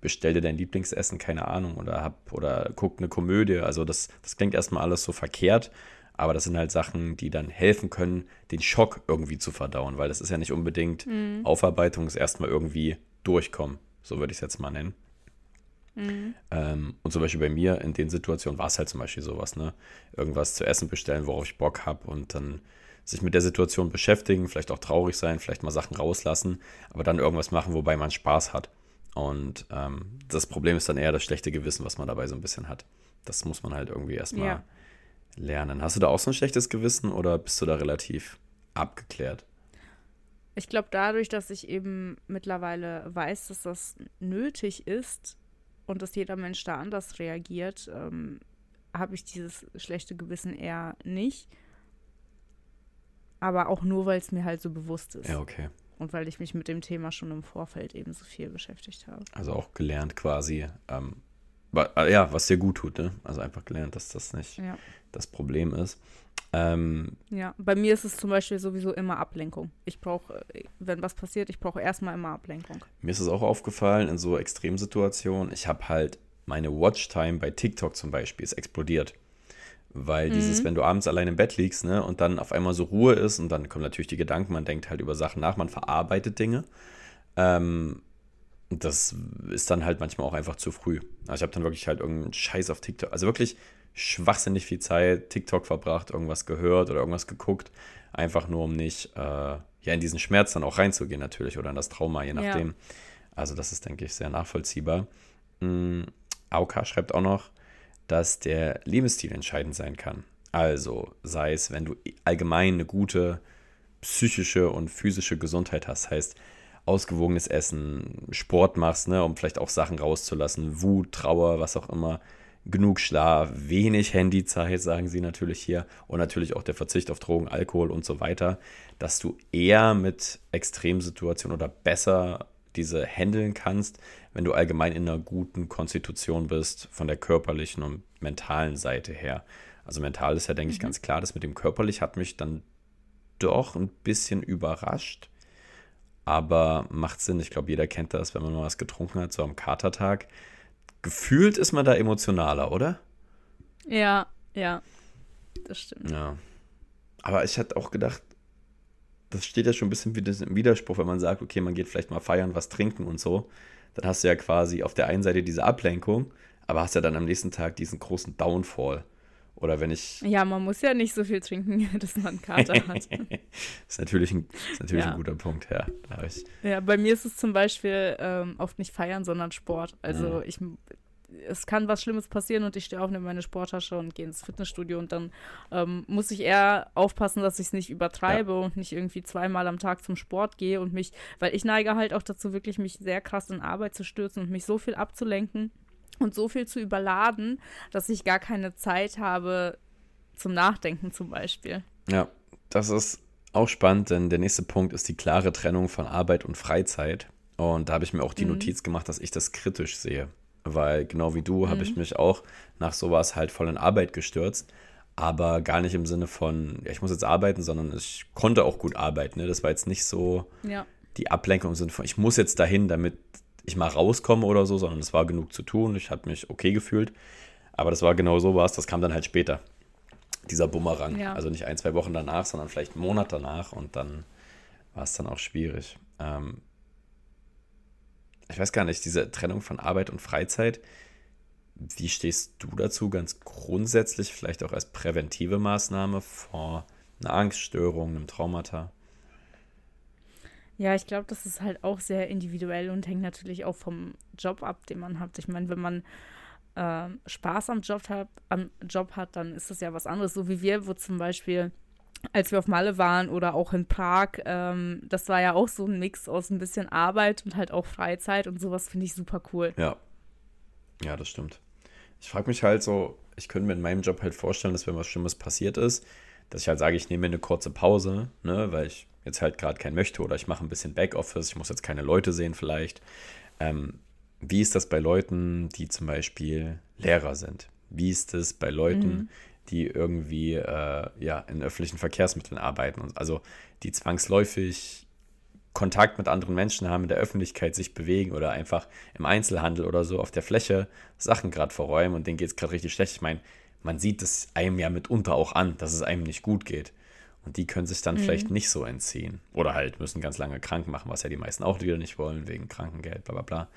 bestell dir dein Lieblingsessen, keine Ahnung, oder hab oder guck eine Komödie. Also das, das klingt erstmal alles so verkehrt, aber das sind halt Sachen, die dann helfen können, den Schock irgendwie zu verdauen, weil das ist ja nicht unbedingt mhm. Aufarbeitung, ist erstmal irgendwie durchkommen. So würde ich es jetzt mal nennen. Mhm. Ähm, und zum Beispiel bei mir in den Situationen war es halt zum Beispiel sowas, ne? Irgendwas zu essen bestellen, worauf ich Bock habe und dann sich mit der Situation beschäftigen, vielleicht auch traurig sein, vielleicht mal Sachen rauslassen, aber dann irgendwas machen, wobei man Spaß hat. Und ähm, das Problem ist dann eher das schlechte Gewissen, was man dabei so ein bisschen hat. Das muss man halt irgendwie erstmal ja. lernen. Hast du da auch so ein schlechtes Gewissen oder bist du da relativ abgeklärt? Ich glaube, dadurch, dass ich eben mittlerweile weiß, dass das nötig ist, und dass jeder Mensch da anders reagiert, ähm, habe ich dieses schlechte Gewissen eher nicht. Aber auch nur, weil es mir halt so bewusst ist. Ja, okay. Und weil ich mich mit dem Thema schon im Vorfeld eben so viel beschäftigt habe. Also auch gelernt quasi, ähm, ja, was dir gut tut, ne? Also einfach gelernt, dass das nicht ja. das Problem ist. Ähm, ja, bei mir ist es zum Beispiel sowieso immer Ablenkung. Ich brauche, wenn was passiert, ich brauche erstmal immer Ablenkung. Mir ist es auch aufgefallen in so Extremsituationen. Ich habe halt meine Watchtime bei TikTok zum Beispiel ist explodiert. Weil mhm. dieses, wenn du abends allein im Bett liegst, ne, und dann auf einmal so Ruhe ist und dann kommen natürlich die Gedanken, man denkt halt über Sachen nach, man verarbeitet Dinge. Ähm, das ist dann halt manchmal auch einfach zu früh. Also ich habe dann wirklich halt irgendeinen Scheiß auf TikTok. Also wirklich schwachsinnig viel Zeit TikTok verbracht, irgendwas gehört oder irgendwas geguckt, einfach nur um nicht äh, ja in diesen Schmerz dann auch reinzugehen natürlich oder in das Trauma, je nachdem. Ja. Also das ist, denke ich, sehr nachvollziehbar. Mhm. AOK schreibt auch noch, dass der Lebensstil entscheidend sein kann. Also sei es, wenn du allgemein eine gute psychische und physische Gesundheit hast, heißt ausgewogenes Essen, Sport machst, ne, um vielleicht auch Sachen rauszulassen, Wut, Trauer, was auch immer, genug Schlaf, wenig Handyzeit, sagen sie natürlich hier, und natürlich auch der Verzicht auf Drogen, Alkohol und so weiter, dass du eher mit Extremsituationen oder besser diese handeln kannst, wenn du allgemein in einer guten Konstitution bist, von der körperlichen und mentalen Seite her. Also mental ist ja, denke mhm. ich, ganz klar, das mit dem körperlich hat mich dann doch ein bisschen überrascht, aber macht Sinn. Ich glaube, jeder kennt das, wenn man mal was getrunken hat, so am Katertag gefühlt ist man da emotionaler, oder? Ja, ja. Das stimmt. Ja. Aber ich hatte auch gedacht, das steht ja schon ein bisschen im Widerspruch, wenn man sagt, okay, man geht vielleicht mal feiern, was trinken und so. Dann hast du ja quasi auf der einen Seite diese Ablenkung, aber hast ja dann am nächsten Tag diesen großen Downfall. Oder wenn ich. Ja, man muss ja nicht so viel trinken, dass man einen Kater hat. ist natürlich ein, ist natürlich ja. ein guter Punkt, ja. ja, bei mir ist es zum Beispiel ähm, oft nicht feiern, sondern Sport. Also mhm. ich es kann was Schlimmes passieren und ich stehe auf, nehme meine Sporttasche und gehe ins Fitnessstudio und dann ähm, muss ich eher aufpassen, dass ich es nicht übertreibe ja. und nicht irgendwie zweimal am Tag zum Sport gehe und mich, weil ich neige halt auch dazu, wirklich mich sehr krass in Arbeit zu stürzen und mich so viel abzulenken und so viel zu überladen, dass ich gar keine Zeit habe zum Nachdenken zum Beispiel. Ja, das ist auch spannend, denn der nächste Punkt ist die klare Trennung von Arbeit und Freizeit. Und da habe ich mir auch die mhm. Notiz gemacht, dass ich das kritisch sehe. Weil genau wie du mhm. habe ich mich auch nach sowas halt voll in Arbeit gestürzt. Aber gar nicht im Sinne von, ja, ich muss jetzt arbeiten, sondern ich konnte auch gut arbeiten. Ne? Das war jetzt nicht so ja. die Ablenkung im Sinne von, ich muss jetzt dahin, damit ich mal rauskomme oder so, sondern es war genug zu tun. Ich habe mich okay gefühlt. Aber das war genau so was, das kam dann halt später. Dieser Bumerang. Ja. Also nicht ein, zwei Wochen danach, sondern vielleicht einen Monat danach und dann war es dann auch schwierig. Ähm ich weiß gar nicht, diese Trennung von Arbeit und Freizeit, wie stehst du dazu ganz grundsätzlich, vielleicht auch als präventive Maßnahme vor einer Angststörung, einem Traumata? Ja, ich glaube, das ist halt auch sehr individuell und hängt natürlich auch vom Job ab, den man hat. Ich meine, wenn man äh, Spaß am Job, hat, am Job hat, dann ist das ja was anderes. So wie wir, wo zum Beispiel, als wir auf Malle waren oder auch in Prag, ähm, das war ja auch so ein Mix aus ein bisschen Arbeit und halt auch Freizeit und sowas finde ich super cool. Ja. Ja, das stimmt. Ich frage mich halt so, ich könnte mir in meinem Job halt vorstellen, dass wenn was Schlimmes passiert ist, dass ich halt sage, ich nehme mir eine kurze Pause, ne, weil ich jetzt halt gerade kein möchte oder ich mache ein bisschen Backoffice, ich muss jetzt keine Leute sehen vielleicht. Ähm, wie ist das bei Leuten, die zum Beispiel Lehrer sind? Wie ist es bei Leuten, mhm. die irgendwie äh, ja, in öffentlichen Verkehrsmitteln arbeiten? Also die zwangsläufig Kontakt mit anderen Menschen haben, in der Öffentlichkeit sich bewegen oder einfach im Einzelhandel oder so auf der Fläche Sachen gerade verräumen und denen geht es gerade richtig schlecht. Ich meine, man sieht es einem ja mitunter auch an, dass es einem nicht gut geht. Und die können sich dann mhm. vielleicht nicht so entziehen. Oder halt müssen ganz lange krank machen, was ja die meisten auch wieder nicht wollen, wegen Krankengeld, bla bla bla.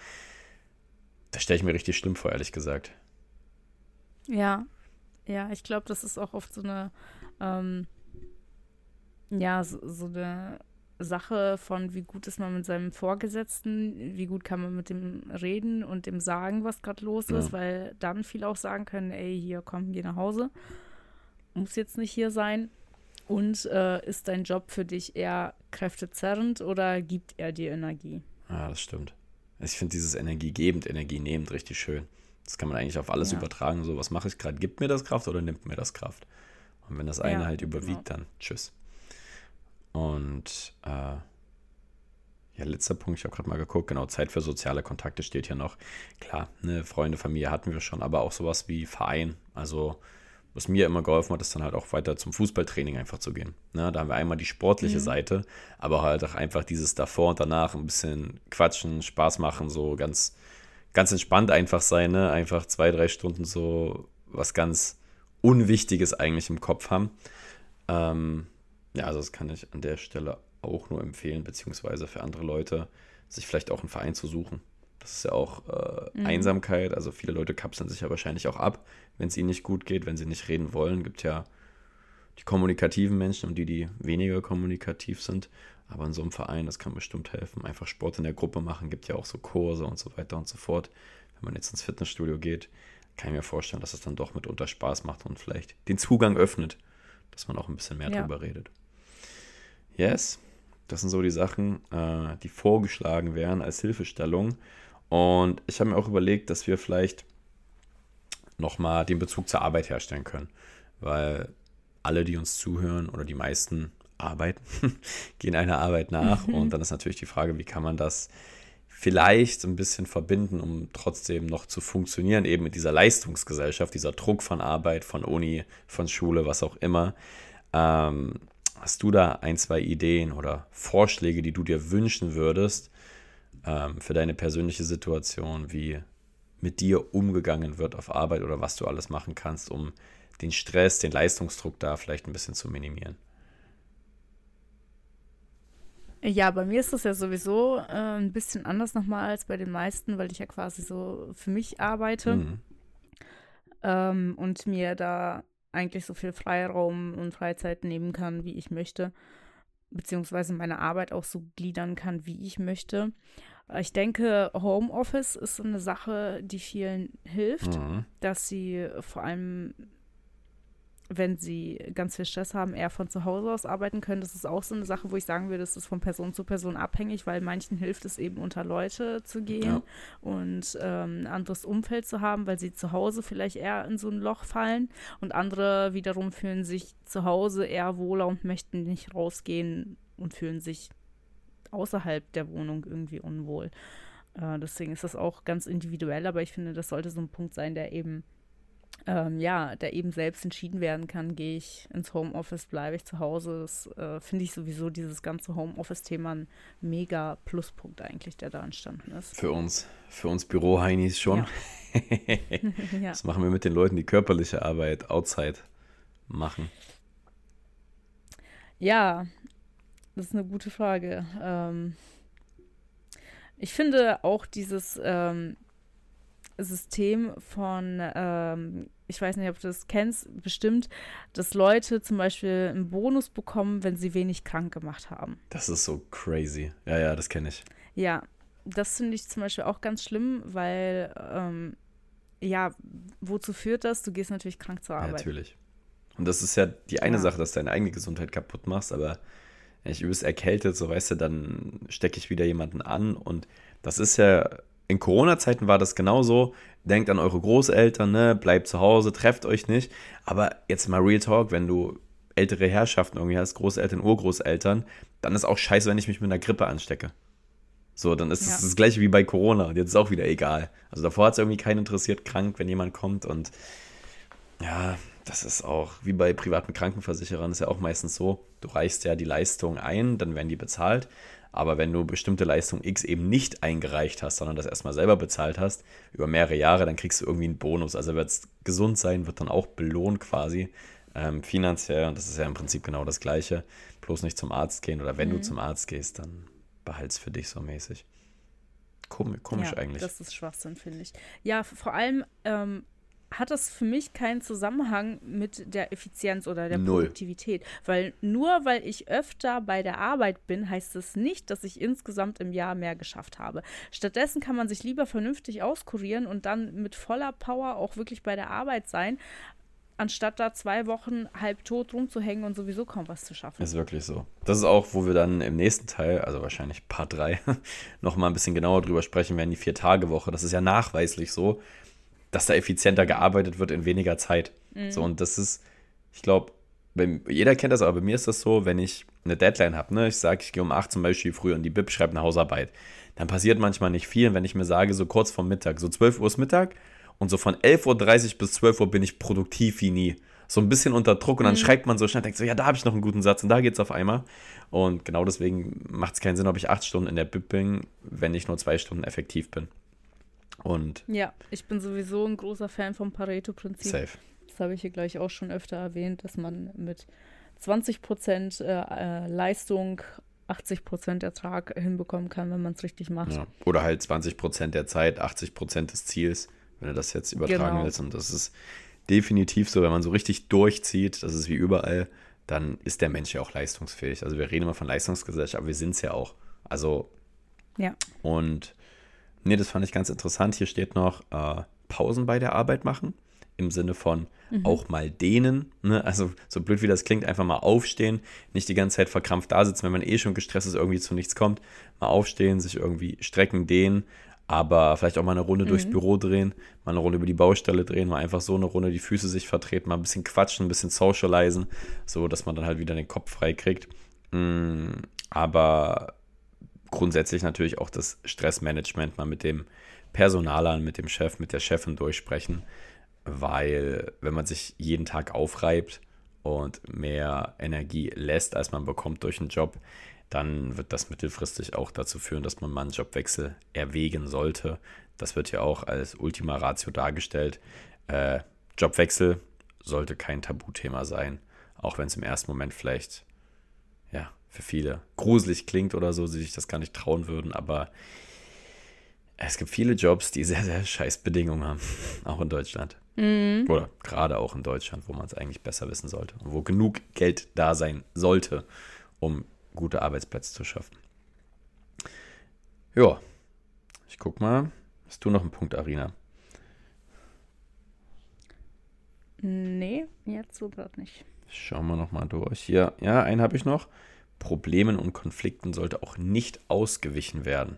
Das stelle ich mir richtig schlimm vor, ehrlich gesagt. Ja, ja, ich glaube, das ist auch oft so eine, ähm, ja, so, so eine Sache von, wie gut ist man mit seinem Vorgesetzten, wie gut kann man mit dem reden und dem sagen, was gerade los ist, weil dann viele auch sagen können, ey, hier komm, geh nach Hause. Muss jetzt nicht hier sein. Und äh, ist dein Job für dich eher kräftezerrend oder gibt er dir Energie? Ja, das stimmt. Ich finde dieses energiegebend, energienehmend richtig schön. Das kann man eigentlich auf alles ja. übertragen. So, was mache ich gerade? Gibt mir das Kraft oder nimmt mir das Kraft? Und wenn das eine ja, halt überwiegt, genau. dann tschüss. Und äh, ja, letzter Punkt, ich habe gerade mal geguckt, genau, Zeit für soziale Kontakte steht hier noch. Klar, ne, Freunde, Familie hatten wir schon, aber auch sowas wie Verein. Also was mir immer geholfen hat, ist dann halt auch weiter zum Fußballtraining einfach zu gehen. Ne, da haben wir einmal die sportliche mhm. Seite, aber halt auch einfach dieses davor und danach ein bisschen quatschen, Spaß machen, so ganz, ganz entspannt einfach sein, ne? einfach zwei, drei Stunden so was ganz Unwichtiges eigentlich im Kopf haben. Ähm, ja, also das kann ich an der Stelle auch nur empfehlen, beziehungsweise für andere Leute, sich vielleicht auch einen Verein zu suchen. Das ist ja auch äh, mhm. Einsamkeit. Also viele Leute kapseln sich ja wahrscheinlich auch ab, wenn es ihnen nicht gut geht, wenn sie nicht reden wollen. Gibt ja die kommunikativen Menschen und die, die weniger kommunikativ sind. Aber in so einem Verein, das kann bestimmt helfen. Einfach Sport in der Gruppe machen, gibt ja auch so Kurse und so weiter und so fort. Wenn man jetzt ins Fitnessstudio geht, kann ich mir vorstellen, dass es dann doch mitunter Spaß macht und vielleicht den Zugang öffnet, dass man auch ein bisschen mehr ja. drüber redet. Yes, das sind so die Sachen, äh, die vorgeschlagen werden als Hilfestellung. Und ich habe mir auch überlegt, dass wir vielleicht nochmal den Bezug zur Arbeit herstellen können. Weil alle, die uns zuhören oder die meisten arbeiten, gehen einer Arbeit nach. Mhm. Und dann ist natürlich die Frage, wie kann man das vielleicht ein bisschen verbinden, um trotzdem noch zu funktionieren, eben mit dieser Leistungsgesellschaft, dieser Druck von Arbeit, von Uni, von Schule, was auch immer. Ähm, hast du da ein, zwei Ideen oder Vorschläge, die du dir wünschen würdest, ähm, für deine persönliche Situation, wie mit dir umgegangen wird auf Arbeit oder was du alles machen kannst, um den Stress, den Leistungsdruck da vielleicht ein bisschen zu minimieren? Ja, bei mir ist das ja sowieso äh, ein bisschen anders nochmal als bei den meisten, weil ich ja quasi so für mich arbeite mhm. ähm, und mir da eigentlich so viel Freiraum und Freizeit nehmen kann, wie ich möchte, beziehungsweise meine Arbeit auch so gliedern kann, wie ich möchte. Ich denke, Homeoffice ist eine Sache, die vielen hilft, mhm. dass sie vor allem, wenn sie ganz viel Stress haben, eher von zu Hause aus arbeiten können. Das ist auch so eine Sache, wo ich sagen würde, das ist von Person zu Person abhängig, weil manchen hilft es eben unter Leute zu gehen ja. und ähm, ein anderes Umfeld zu haben, weil sie zu Hause vielleicht eher in so ein Loch fallen und andere wiederum fühlen sich zu Hause eher wohler und möchten nicht rausgehen und fühlen sich außerhalb der Wohnung irgendwie unwohl. Äh, deswegen ist das auch ganz individuell, aber ich finde, das sollte so ein Punkt sein, der eben ähm, ja, der eben selbst entschieden werden kann, gehe ich ins Homeoffice, bleibe ich zu Hause. Das äh, finde ich sowieso dieses ganze Homeoffice-Thema ein mega Pluspunkt eigentlich, der da entstanden ist. Für uns, für uns Büro-Heinis schon. Ja. Was machen wir mit den Leuten, die körperliche Arbeit outside machen? Ja, das ist eine gute Frage. Ähm, ich finde auch dieses ähm, System von, ähm, ich weiß nicht, ob du das kennst, bestimmt, dass Leute zum Beispiel einen Bonus bekommen, wenn sie wenig krank gemacht haben. Das ist so crazy. Ja, ja, das kenne ich. Ja, das finde ich zum Beispiel auch ganz schlimm, weil, ähm, ja, wozu führt das? Du gehst natürlich krank zur Arbeit. Ja, natürlich. Und das ist ja die eine ja. Sache, dass du deine eigene Gesundheit kaputt machst, aber ich übelst erkältet, so weißt du, dann stecke ich wieder jemanden an und das ist ja in Corona-Zeiten war das genauso. Denkt an eure Großeltern, ne? bleibt zu Hause, trefft euch nicht. Aber jetzt mal Real Talk, wenn du ältere Herrschaften irgendwie hast, Großeltern, Urgroßeltern, dann ist auch scheiße, wenn ich mich mit einer Grippe anstecke. So, dann ist es ja. das gleiche wie bei Corona und jetzt ist auch wieder egal. Also davor hat es irgendwie keinen interessiert, krank, wenn jemand kommt und ja, das ist auch wie bei privaten Krankenversicherern, ist ja auch meistens so, du reichst ja die Leistung ein, dann werden die bezahlt aber wenn du bestimmte Leistung X eben nicht eingereicht hast, sondern das erstmal selber bezahlt hast, über mehrere Jahre, dann kriegst du irgendwie einen Bonus. Also wird es gesund sein, wird dann auch belohnt quasi ähm, finanziell. Und das ist ja im Prinzip genau das Gleiche. Bloß nicht zum Arzt gehen oder wenn mhm. du zum Arzt gehst, dann behalt's für dich so mäßig. Komisch, komisch ja, eigentlich. Das ist Schwachsinn, finde ich. Ja, vor allem ähm, hat das für mich keinen Zusammenhang mit der Effizienz oder der Null. Produktivität. Weil nur weil ich öfter bei der Arbeit bin, heißt es das nicht, dass ich insgesamt im Jahr mehr geschafft habe. Stattdessen kann man sich lieber vernünftig auskurieren und dann mit voller Power auch wirklich bei der Arbeit sein, anstatt da zwei Wochen halb tot rumzuhängen und sowieso kaum was zu schaffen. Ist wirklich so. Das ist auch, wo wir dann im nächsten Teil, also wahrscheinlich Part 3, nochmal ein bisschen genauer drüber sprechen werden, die Vier-Tage-Woche. Das ist ja nachweislich so, dass da effizienter gearbeitet wird in weniger Zeit. Mhm. So, und das ist, ich glaube, jeder kennt das, aber bei mir ist das so, wenn ich eine Deadline habe, ne, ich sage, ich gehe um 8 zum Beispiel früh und die Bib schreibt eine Hausarbeit, dann passiert manchmal nicht viel. Und wenn ich mir sage, so kurz vor Mittag, so 12 Uhr ist Mittag und so von 11.30 Uhr bis 12 Uhr bin ich produktiv wie nie. So ein bisschen unter Druck und dann mhm. schreibt man so schnell, denkt so, ja, da habe ich noch einen guten Satz und da geht es auf einmal. Und genau deswegen macht es keinen Sinn, ob ich acht Stunden in der Bib bin, wenn ich nur zwei Stunden effektiv bin. Und ja, ich bin sowieso ein großer Fan vom Pareto-Prinzip. Safe. Das habe ich hier gleich auch schon öfter erwähnt, dass man mit 20 Prozent äh, äh Leistung 80 Prozent Ertrag hinbekommen kann, wenn man es richtig macht. Ja. Oder halt 20 Prozent der Zeit, 80 Prozent des Ziels, wenn du das jetzt übertragen genau. willst. Und das ist definitiv so, wenn man so richtig durchzieht, das ist wie überall, dann ist der Mensch ja auch leistungsfähig. Also wir reden immer von Leistungsgesellschaft, aber wir sind es ja auch. Also ja. Und Nee, das fand ich ganz interessant. Hier steht noch äh, Pausen bei der Arbeit machen. Im Sinne von mhm. auch mal dehnen. Ne? Also, so blöd wie das klingt, einfach mal aufstehen. Nicht die ganze Zeit verkrampft da sitzen, wenn man eh schon gestresst ist, irgendwie zu nichts kommt. Mal aufstehen, sich irgendwie strecken, dehnen. Aber vielleicht auch mal eine Runde mhm. durchs Büro drehen, mal eine Runde über die Baustelle drehen, mal einfach so eine Runde die Füße sich vertreten, mal ein bisschen quatschen, ein bisschen socialisen, so dass man dann halt wieder den Kopf frei kriegt. Mm, aber grundsätzlich natürlich auch das Stressmanagement mal mit dem Personalern, mit dem Chef, mit der Chefin durchsprechen, weil wenn man sich jeden Tag aufreibt und mehr Energie lässt, als man bekommt durch einen Job, dann wird das mittelfristig auch dazu führen, dass man mal einen Jobwechsel erwägen sollte. Das wird ja auch als Ultima Ratio dargestellt. Äh, Jobwechsel sollte kein Tabuthema sein, auch wenn es im ersten Moment vielleicht ja, für viele gruselig klingt oder so, sie sich das gar nicht trauen würden, aber es gibt viele Jobs, die sehr, sehr scheiß Bedingungen haben, auch in Deutschland. Mhm. Oder gerade auch in Deutschland, wo man es eigentlich besser wissen sollte und wo genug Geld da sein sollte, um gute Arbeitsplätze zu schaffen. Ja, ich guck mal. Hast du noch einen Punkt, Arina? Nee, jetzt so gerade nicht. Schauen wir nochmal durch. Hier, ja, einen habe ich noch. Problemen und Konflikten sollte auch nicht ausgewichen werden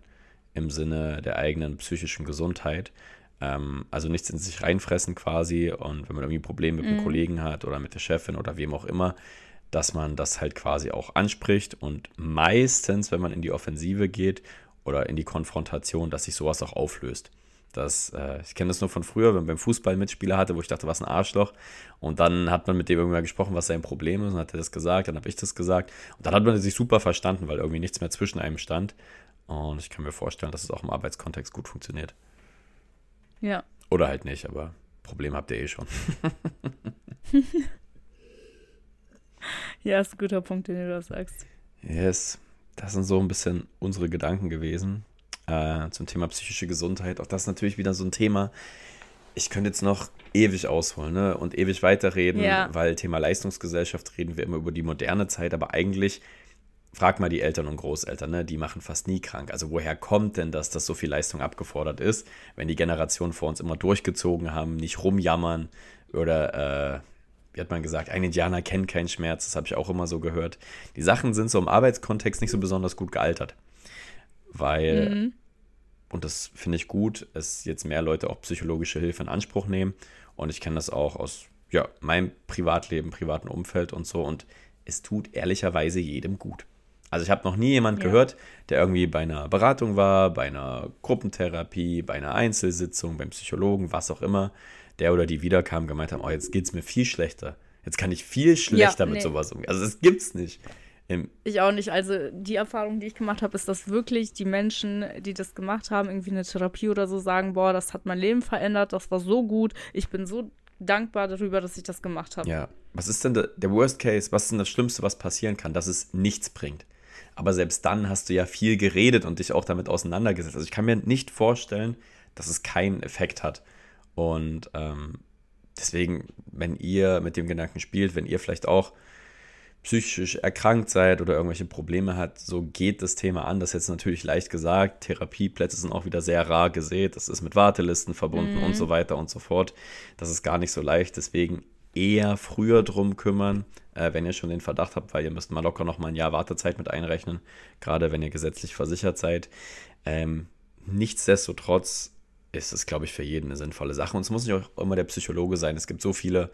im Sinne der eigenen psychischen Gesundheit. Ähm, also nichts in sich reinfressen quasi und wenn man irgendwie Probleme mit mhm. einem Kollegen hat oder mit der Chefin oder wem auch immer, dass man das halt quasi auch anspricht und meistens, wenn man in die Offensive geht oder in die Konfrontation, dass sich sowas auch auflöst. Das, äh, ich kenne das nur von früher, wenn man beim Fußball Mitspieler hatte, wo ich dachte, was ein Arschloch. Und dann hat man mit dem irgendwann gesprochen, was sein Problem ist, und hat er das gesagt, dann habe ich das gesagt. Und dann hat man sich super verstanden, weil irgendwie nichts mehr zwischen einem stand. Und ich kann mir vorstellen, dass es auch im Arbeitskontext gut funktioniert. Ja. Oder halt nicht, aber Problem habt ihr eh schon. ja, ist ein guter Punkt, den du da sagst. Yes, das sind so ein bisschen unsere Gedanken gewesen äh, zum Thema psychische Gesundheit. Auch das ist natürlich wieder so ein Thema. Ich könnte jetzt noch ewig ausholen ne? und ewig weiterreden, ja. weil Thema Leistungsgesellschaft reden wir immer über die moderne Zeit, aber eigentlich frag mal die Eltern und Großeltern, ne? die machen fast nie krank. Also woher kommt denn das, dass so viel Leistung abgefordert ist, wenn die Generationen vor uns immer durchgezogen haben, nicht rumjammern oder, äh, wie hat man gesagt, ein Indianer kennt keinen Schmerz, das habe ich auch immer so gehört. Die Sachen sind so im Arbeitskontext nicht so besonders gut gealtert, weil, mhm. und das finde ich gut, es jetzt mehr Leute auch psychologische Hilfe in Anspruch nehmen und ich kenne das auch aus ja, meinem Privatleben, privaten Umfeld und so und es tut ehrlicherweise jedem gut. Also ich habe noch nie jemand ja. gehört, der irgendwie bei einer Beratung war, bei einer Gruppentherapie, bei einer Einzelsitzung, beim Psychologen, was auch immer, der oder die wiederkam, gemeint haben, oh, jetzt geht es mir viel schlechter. Jetzt kann ich viel schlechter ja, mit nee. sowas umgehen. Also das gibt's nicht. Im ich auch nicht. Also die Erfahrung, die ich gemacht habe, ist, dass wirklich die Menschen, die das gemacht haben, irgendwie eine Therapie oder so sagen, boah, das hat mein Leben verändert, das war so gut, ich bin so dankbar darüber, dass ich das gemacht habe. Ja, was ist denn der, der Worst Case? Was ist denn das Schlimmste, was passieren kann? Dass es nichts bringt. Aber selbst dann hast du ja viel geredet und dich auch damit auseinandergesetzt. Also ich kann mir nicht vorstellen, dass es keinen Effekt hat. Und ähm, deswegen, wenn ihr mit dem Gedanken spielt, wenn ihr vielleicht auch psychisch erkrankt seid oder irgendwelche Probleme habt, so geht das Thema an. Das ist jetzt natürlich leicht gesagt. Therapieplätze sind auch wieder sehr rar gesät. Das ist mit Wartelisten verbunden mhm. und so weiter und so fort. Das ist gar nicht so leicht. Deswegen eher früher drum kümmern, äh, wenn ihr schon den Verdacht habt, weil ihr müsst mal locker noch mal ein Jahr Wartezeit mit einrechnen, gerade wenn ihr gesetzlich versichert seid. Ähm, nichtsdestotrotz ist es, glaube ich, für jeden eine sinnvolle Sache. Und es muss nicht auch immer der Psychologe sein. Es gibt so viele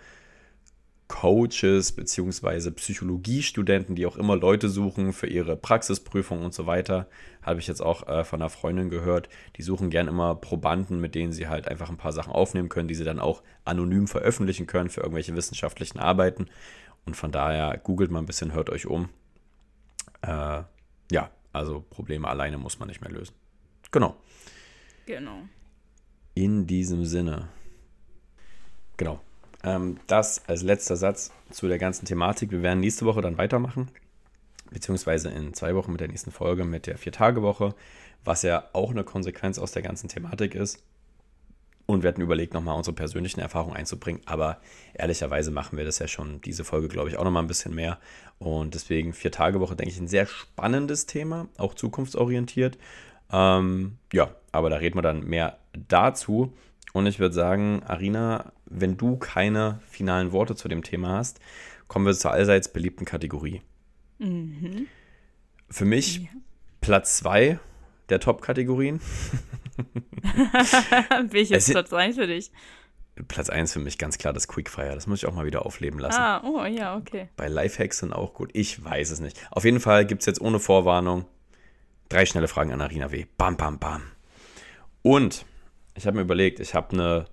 Coaches beziehungsweise Psychologiestudenten, die auch immer Leute suchen für ihre Praxisprüfung und so weiter. Habe ich jetzt auch äh, von einer Freundin gehört. Die suchen gern immer Probanden, mit denen sie halt einfach ein paar Sachen aufnehmen können, die sie dann auch anonym veröffentlichen können für irgendwelche wissenschaftlichen Arbeiten. Und von daher googelt mal ein bisschen, hört euch um. Äh, ja, also Probleme alleine muss man nicht mehr lösen. Genau. Genau. In diesem Sinne. Genau. Ähm, das als letzter Satz zu der ganzen Thematik. Wir werden nächste Woche dann weitermachen, beziehungsweise in zwei Wochen mit der nächsten Folge mit der Vier-Tage-Woche, was ja auch eine Konsequenz aus der ganzen Thematik ist. Und wir hatten überlegt, nochmal unsere persönlichen Erfahrungen einzubringen. Aber ehrlicherweise machen wir das ja schon, diese Folge, glaube ich, auch nochmal ein bisschen mehr. Und deswegen Vier-Tage-Woche, denke ich, ein sehr spannendes Thema, auch zukunftsorientiert. Ähm, ja, aber da reden wir dann mehr dazu. Und ich würde sagen, Arina, wenn du keine finalen Worte zu dem Thema hast, kommen wir zur allseits beliebten Kategorie. Mhm. Für mich ja. Platz 2 der Top-Kategorien. Welches Platz 1 für dich? Platz 1 für mich ganz klar das Quickfire. Das muss ich auch mal wieder aufleben lassen. Ah, oh ja, okay. Bei Lifehacks sind auch gut. Ich weiß es nicht. Auf jeden Fall gibt es jetzt ohne Vorwarnung drei schnelle Fragen an Arina W. Bam, bam, bam. Und ich habe mir überlegt, ich habe eine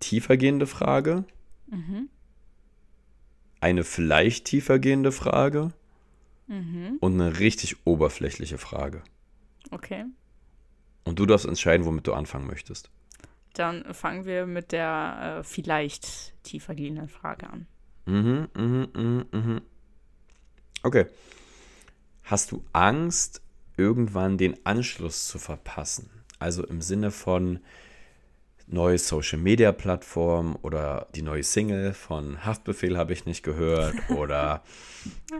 tiefergehende Frage, mhm. eine vielleicht tiefergehende Frage mhm. und eine richtig oberflächliche Frage. Okay. Und du darfst entscheiden, womit du anfangen möchtest. Dann fangen wir mit der äh, vielleicht tiefergehenden Frage an. Mhm, mhm, mhm, mhm. Okay. Hast du Angst, irgendwann den Anschluss zu verpassen? Also im Sinne von neue Social Media Plattform oder die neue Single von Haftbefehl habe ich nicht gehört oder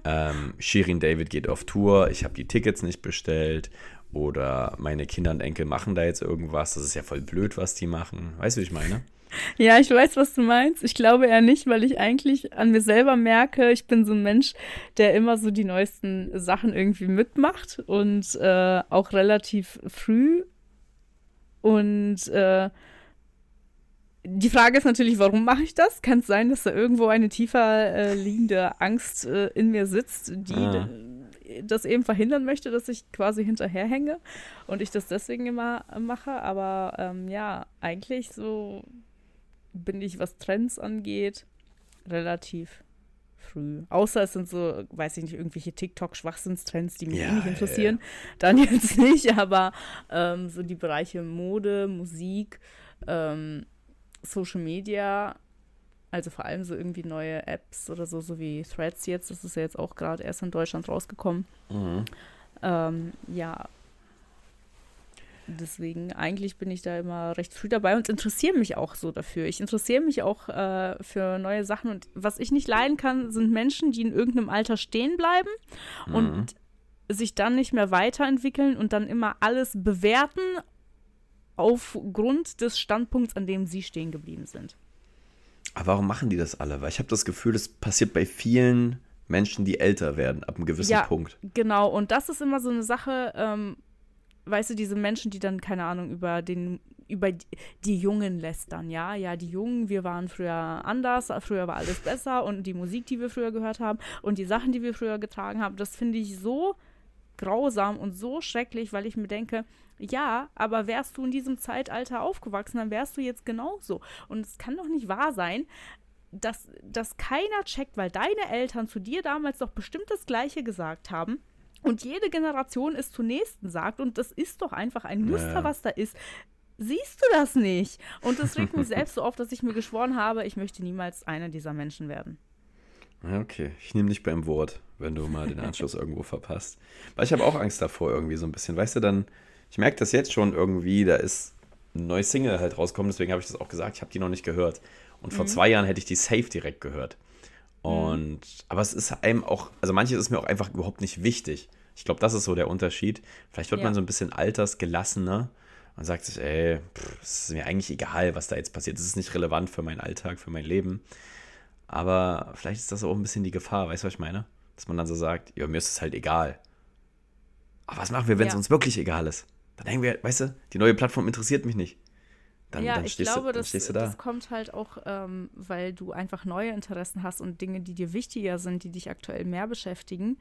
ähm, Shirin David geht auf Tour, ich habe die Tickets nicht bestellt oder meine Kinder und Enkel machen da jetzt irgendwas, das ist ja voll blöd, was die machen. Weißt du, wie ich meine? Ja, ich weiß, was du meinst. Ich glaube eher nicht, weil ich eigentlich an mir selber merke, ich bin so ein Mensch, der immer so die neuesten Sachen irgendwie mitmacht und äh, auch relativ früh und äh, die Frage ist natürlich, warum mache ich das? Kann es sein, dass da irgendwo eine tiefer äh, liegende Angst äh, in mir sitzt, die ah. das eben verhindern möchte, dass ich quasi hinterherhänge und ich das deswegen immer mache. Aber ähm, ja, eigentlich so bin ich, was Trends angeht, relativ früh. Außer es sind so, weiß ich nicht, irgendwelche TikTok-Schwachsinnstrends, die mich ja, eh nicht interessieren. Ja. Dann jetzt nicht, aber ähm, so die Bereiche Mode, Musik, ähm, Social Media, also vor allem so irgendwie neue Apps oder so, so wie Threads jetzt, das ist ja jetzt auch gerade erst in Deutschland rausgekommen. Mhm. Ähm, ja, deswegen, eigentlich bin ich da immer recht früh dabei und interessiere mich auch so dafür. Ich interessiere mich auch äh, für neue Sachen und was ich nicht leiden kann, sind Menschen, die in irgendeinem Alter stehen bleiben mhm. und sich dann nicht mehr weiterentwickeln und dann immer alles bewerten aufgrund des Standpunkts, an dem sie stehen geblieben sind. Aber warum machen die das alle? Weil ich habe das Gefühl, das passiert bei vielen Menschen, die älter werden, ab einem gewissen ja, Punkt. Genau, und das ist immer so eine Sache, ähm, weißt du, diese Menschen, die dann, keine Ahnung, über den, über die Jungen lästern, ja, ja, die Jungen, wir waren früher anders, früher war alles besser und die Musik, die wir früher gehört haben und die Sachen, die wir früher getragen haben, das finde ich so grausam und so schrecklich, weil ich mir denke, ja, aber wärst du in diesem Zeitalter aufgewachsen, dann wärst du jetzt genauso. Und es kann doch nicht wahr sein, dass, dass keiner checkt, weil deine Eltern zu dir damals doch bestimmt das Gleiche gesagt haben und jede Generation es zur nächsten sagt und das ist doch einfach ein Muster, naja. was da ist. Siehst du das nicht? Und das regt mich selbst so auf, dass ich mir geschworen habe, ich möchte niemals einer dieser Menschen werden. Okay, ich nehme dich beim Wort, wenn du mal den Anschluss irgendwo verpasst. Weil ich habe auch Angst davor irgendwie so ein bisschen. Weißt du, dann, ich merke das jetzt schon irgendwie, da ist ein neues Single halt rausgekommen, deswegen habe ich das auch gesagt, ich habe die noch nicht gehört. Und vor mhm. zwei Jahren hätte ich die safe direkt gehört. Mhm. Und, aber es ist einem auch, also manches ist mir auch einfach überhaupt nicht wichtig. Ich glaube, das ist so der Unterschied. Vielleicht wird ja. man so ein bisschen altersgelassener und sagt sich, ey, es ist mir eigentlich egal, was da jetzt passiert. Es ist nicht relevant für meinen Alltag, für mein Leben. Aber vielleicht ist das auch ein bisschen die Gefahr, weißt du, was ich meine? Dass man dann so sagt, ja, mir ist es halt egal. Aber was machen wir, wenn es ja. uns wirklich egal ist? Dann denken wir, weißt du, die neue Plattform interessiert mich nicht. Dann, ja, dann ich glaube, du, das, da. das kommt halt auch, ähm, weil du einfach neue Interessen hast und Dinge, die dir wichtiger sind, die dich aktuell mehr beschäftigen.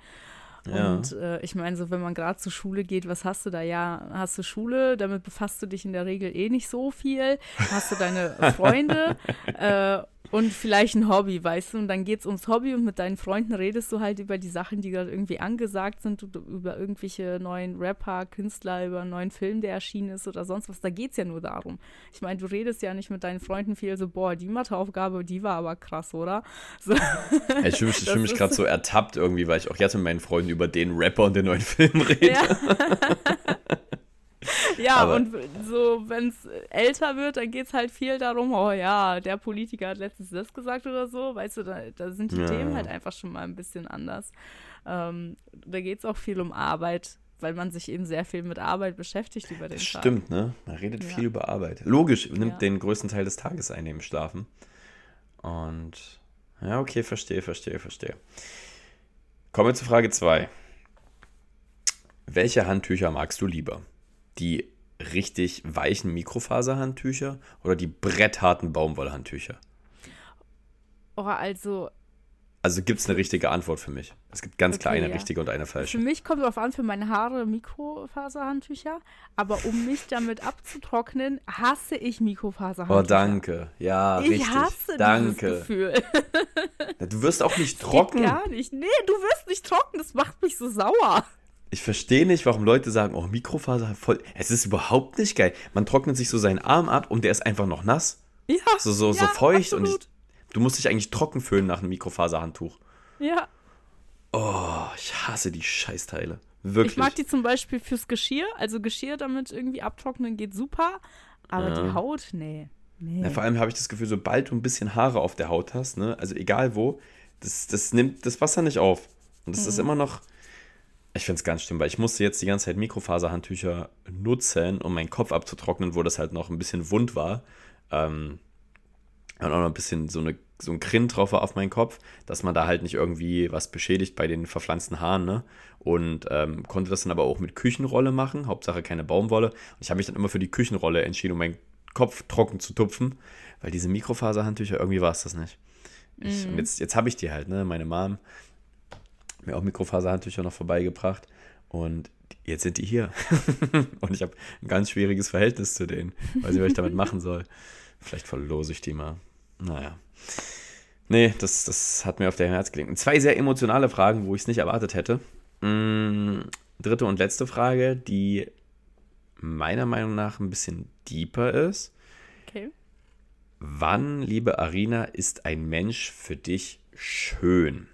Ja. Und äh, ich meine, so wenn man gerade zur Schule geht, was hast du da? Ja, hast du Schule, damit befasst du dich in der Regel eh nicht so viel. Hast du deine Freunde äh, und vielleicht ein Hobby, weißt du? Und dann geht es ums Hobby und mit deinen Freunden redest du halt über die Sachen, die gerade irgendwie angesagt sind, über irgendwelche neuen Rapper, Künstler, über einen neuen Film, der erschienen ist oder sonst was. Da geht es ja nur darum. Ich meine, du redest ja nicht mit deinen Freunden viel so, boah, die Matheaufgabe, die war aber krass, oder? So. ich fühle mich, fühl mich gerade so ertappt irgendwie, weil ich auch jetzt mit meinen Freunden über den Rapper und den neuen Film rede. Ja. ja, Aber und so, wenn es älter wird, dann geht es halt viel darum, oh ja, der Politiker hat letztens das gesagt oder so, weißt du, da, da sind die ja. Themen halt einfach schon mal ein bisschen anders. Ähm, da geht es auch viel um Arbeit, weil man sich eben sehr viel mit Arbeit beschäftigt über den das Tag. Stimmt, ne? Man redet ja. viel über Arbeit. Logisch, nimmt ja. den größten Teil des Tages ein im Schlafen. Und ja, okay, verstehe, verstehe, verstehe. Kommen wir zu Frage 2. Welche Handtücher magst du lieber? Die richtig weichen Mikrofaserhandtücher oder die brettharten Baumwollhandtücher? Oh, also. Also gibt es eine richtige Antwort für mich. Es gibt ganz okay, klar eine ja. richtige und eine falsche. Für mich kommt es darauf an, für meine Haare Mikrofaserhandtücher. Aber um mich damit abzutrocknen, hasse ich Mikrofaserhandtücher. Oh, danke. Ja, ich richtig. hasse danke. dieses Gefühl. du wirst auch nicht trocken. Geht gar nicht. Nee, du wirst nicht trocken. Das macht mich so sauer. Ich verstehe nicht, warum Leute sagen, oh, Mikrofaser voll. Es ist überhaupt nicht geil. Man trocknet sich so seinen Arm ab und der ist einfach noch nass. Ja. So, so, ja, so feucht absolut. und ich, du musst dich eigentlich trocken fühlen nach einem Mikrofaserhandtuch. Ja. Oh, ich hasse die Scheißteile. Wirklich. Ich mag die zum Beispiel fürs Geschirr. Also Geschirr damit irgendwie abtrocknen geht super. Aber ja. die Haut, nee. nee. Ja, vor allem habe ich das Gefühl, sobald du ein bisschen Haare auf der Haut hast, ne, also egal wo, das, das nimmt das Wasser nicht auf. Und das mhm. ist immer noch, ich finde es ganz schlimm, weil ich musste jetzt die ganze Zeit Mikrofaserhandtücher nutzen, um meinen Kopf abzutrocknen, wo das halt noch ein bisschen wund war. Ähm, und auch noch ein bisschen so, eine, so ein Grin drauf war auf meinen Kopf, dass man da halt nicht irgendwie was beschädigt bei den verpflanzten Haaren, ne? Und ähm, konnte das dann aber auch mit Küchenrolle machen, Hauptsache keine Baumwolle. Und ich habe mich dann immer für die Küchenrolle entschieden, um meinen Kopf trocken zu tupfen, weil diese Mikrofaserhandtücher, irgendwie war es das nicht. Ich, mm. Und jetzt, jetzt habe ich die halt, ne? Meine Mom mir auch Mikrofaserhandtücher noch vorbeigebracht. Und jetzt sind die hier. und ich habe ein ganz schwieriges Verhältnis zu denen. Weiß nicht, was ich damit machen soll. Vielleicht verlose ich die mal. Naja. Nee, das, das hat mir auf der Herz gelegt. Zwei sehr emotionale Fragen, wo ich es nicht erwartet hätte. Mm, dritte und letzte Frage, die meiner Meinung nach ein bisschen deeper ist. Okay. Wann, liebe Arina, ist ein Mensch für dich schön?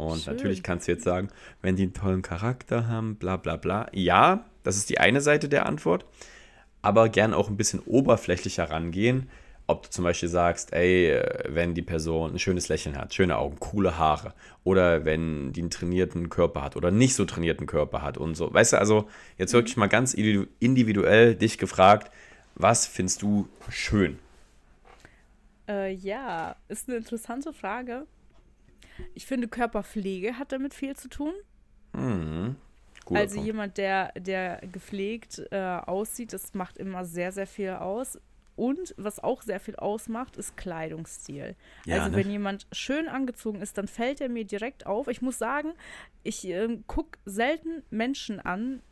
Und schön. natürlich kannst du jetzt sagen, wenn die einen tollen Charakter haben, bla bla bla. Ja, das ist die eine Seite der Antwort, aber gern auch ein bisschen oberflächlicher rangehen ob du zum Beispiel sagst, ey, wenn die Person ein schönes Lächeln hat, schöne Augen, coole Haare oder wenn die einen trainierten Körper hat oder nicht so trainierten Körper hat und so. Weißt du, also jetzt wirklich mal ganz individuell dich gefragt, was findest du schön? Äh, ja, ist eine interessante Frage. Ich finde, Körperpflege hat damit viel zu tun. Mhm. Also Punkt. jemand, der, der gepflegt äh, aussieht, das macht immer sehr, sehr viel aus. Und was auch sehr viel ausmacht, ist Kleidungsstil. Ja, also ne? wenn jemand schön angezogen ist, dann fällt er mir direkt auf. Ich muss sagen, ich äh, gucke selten Menschen an,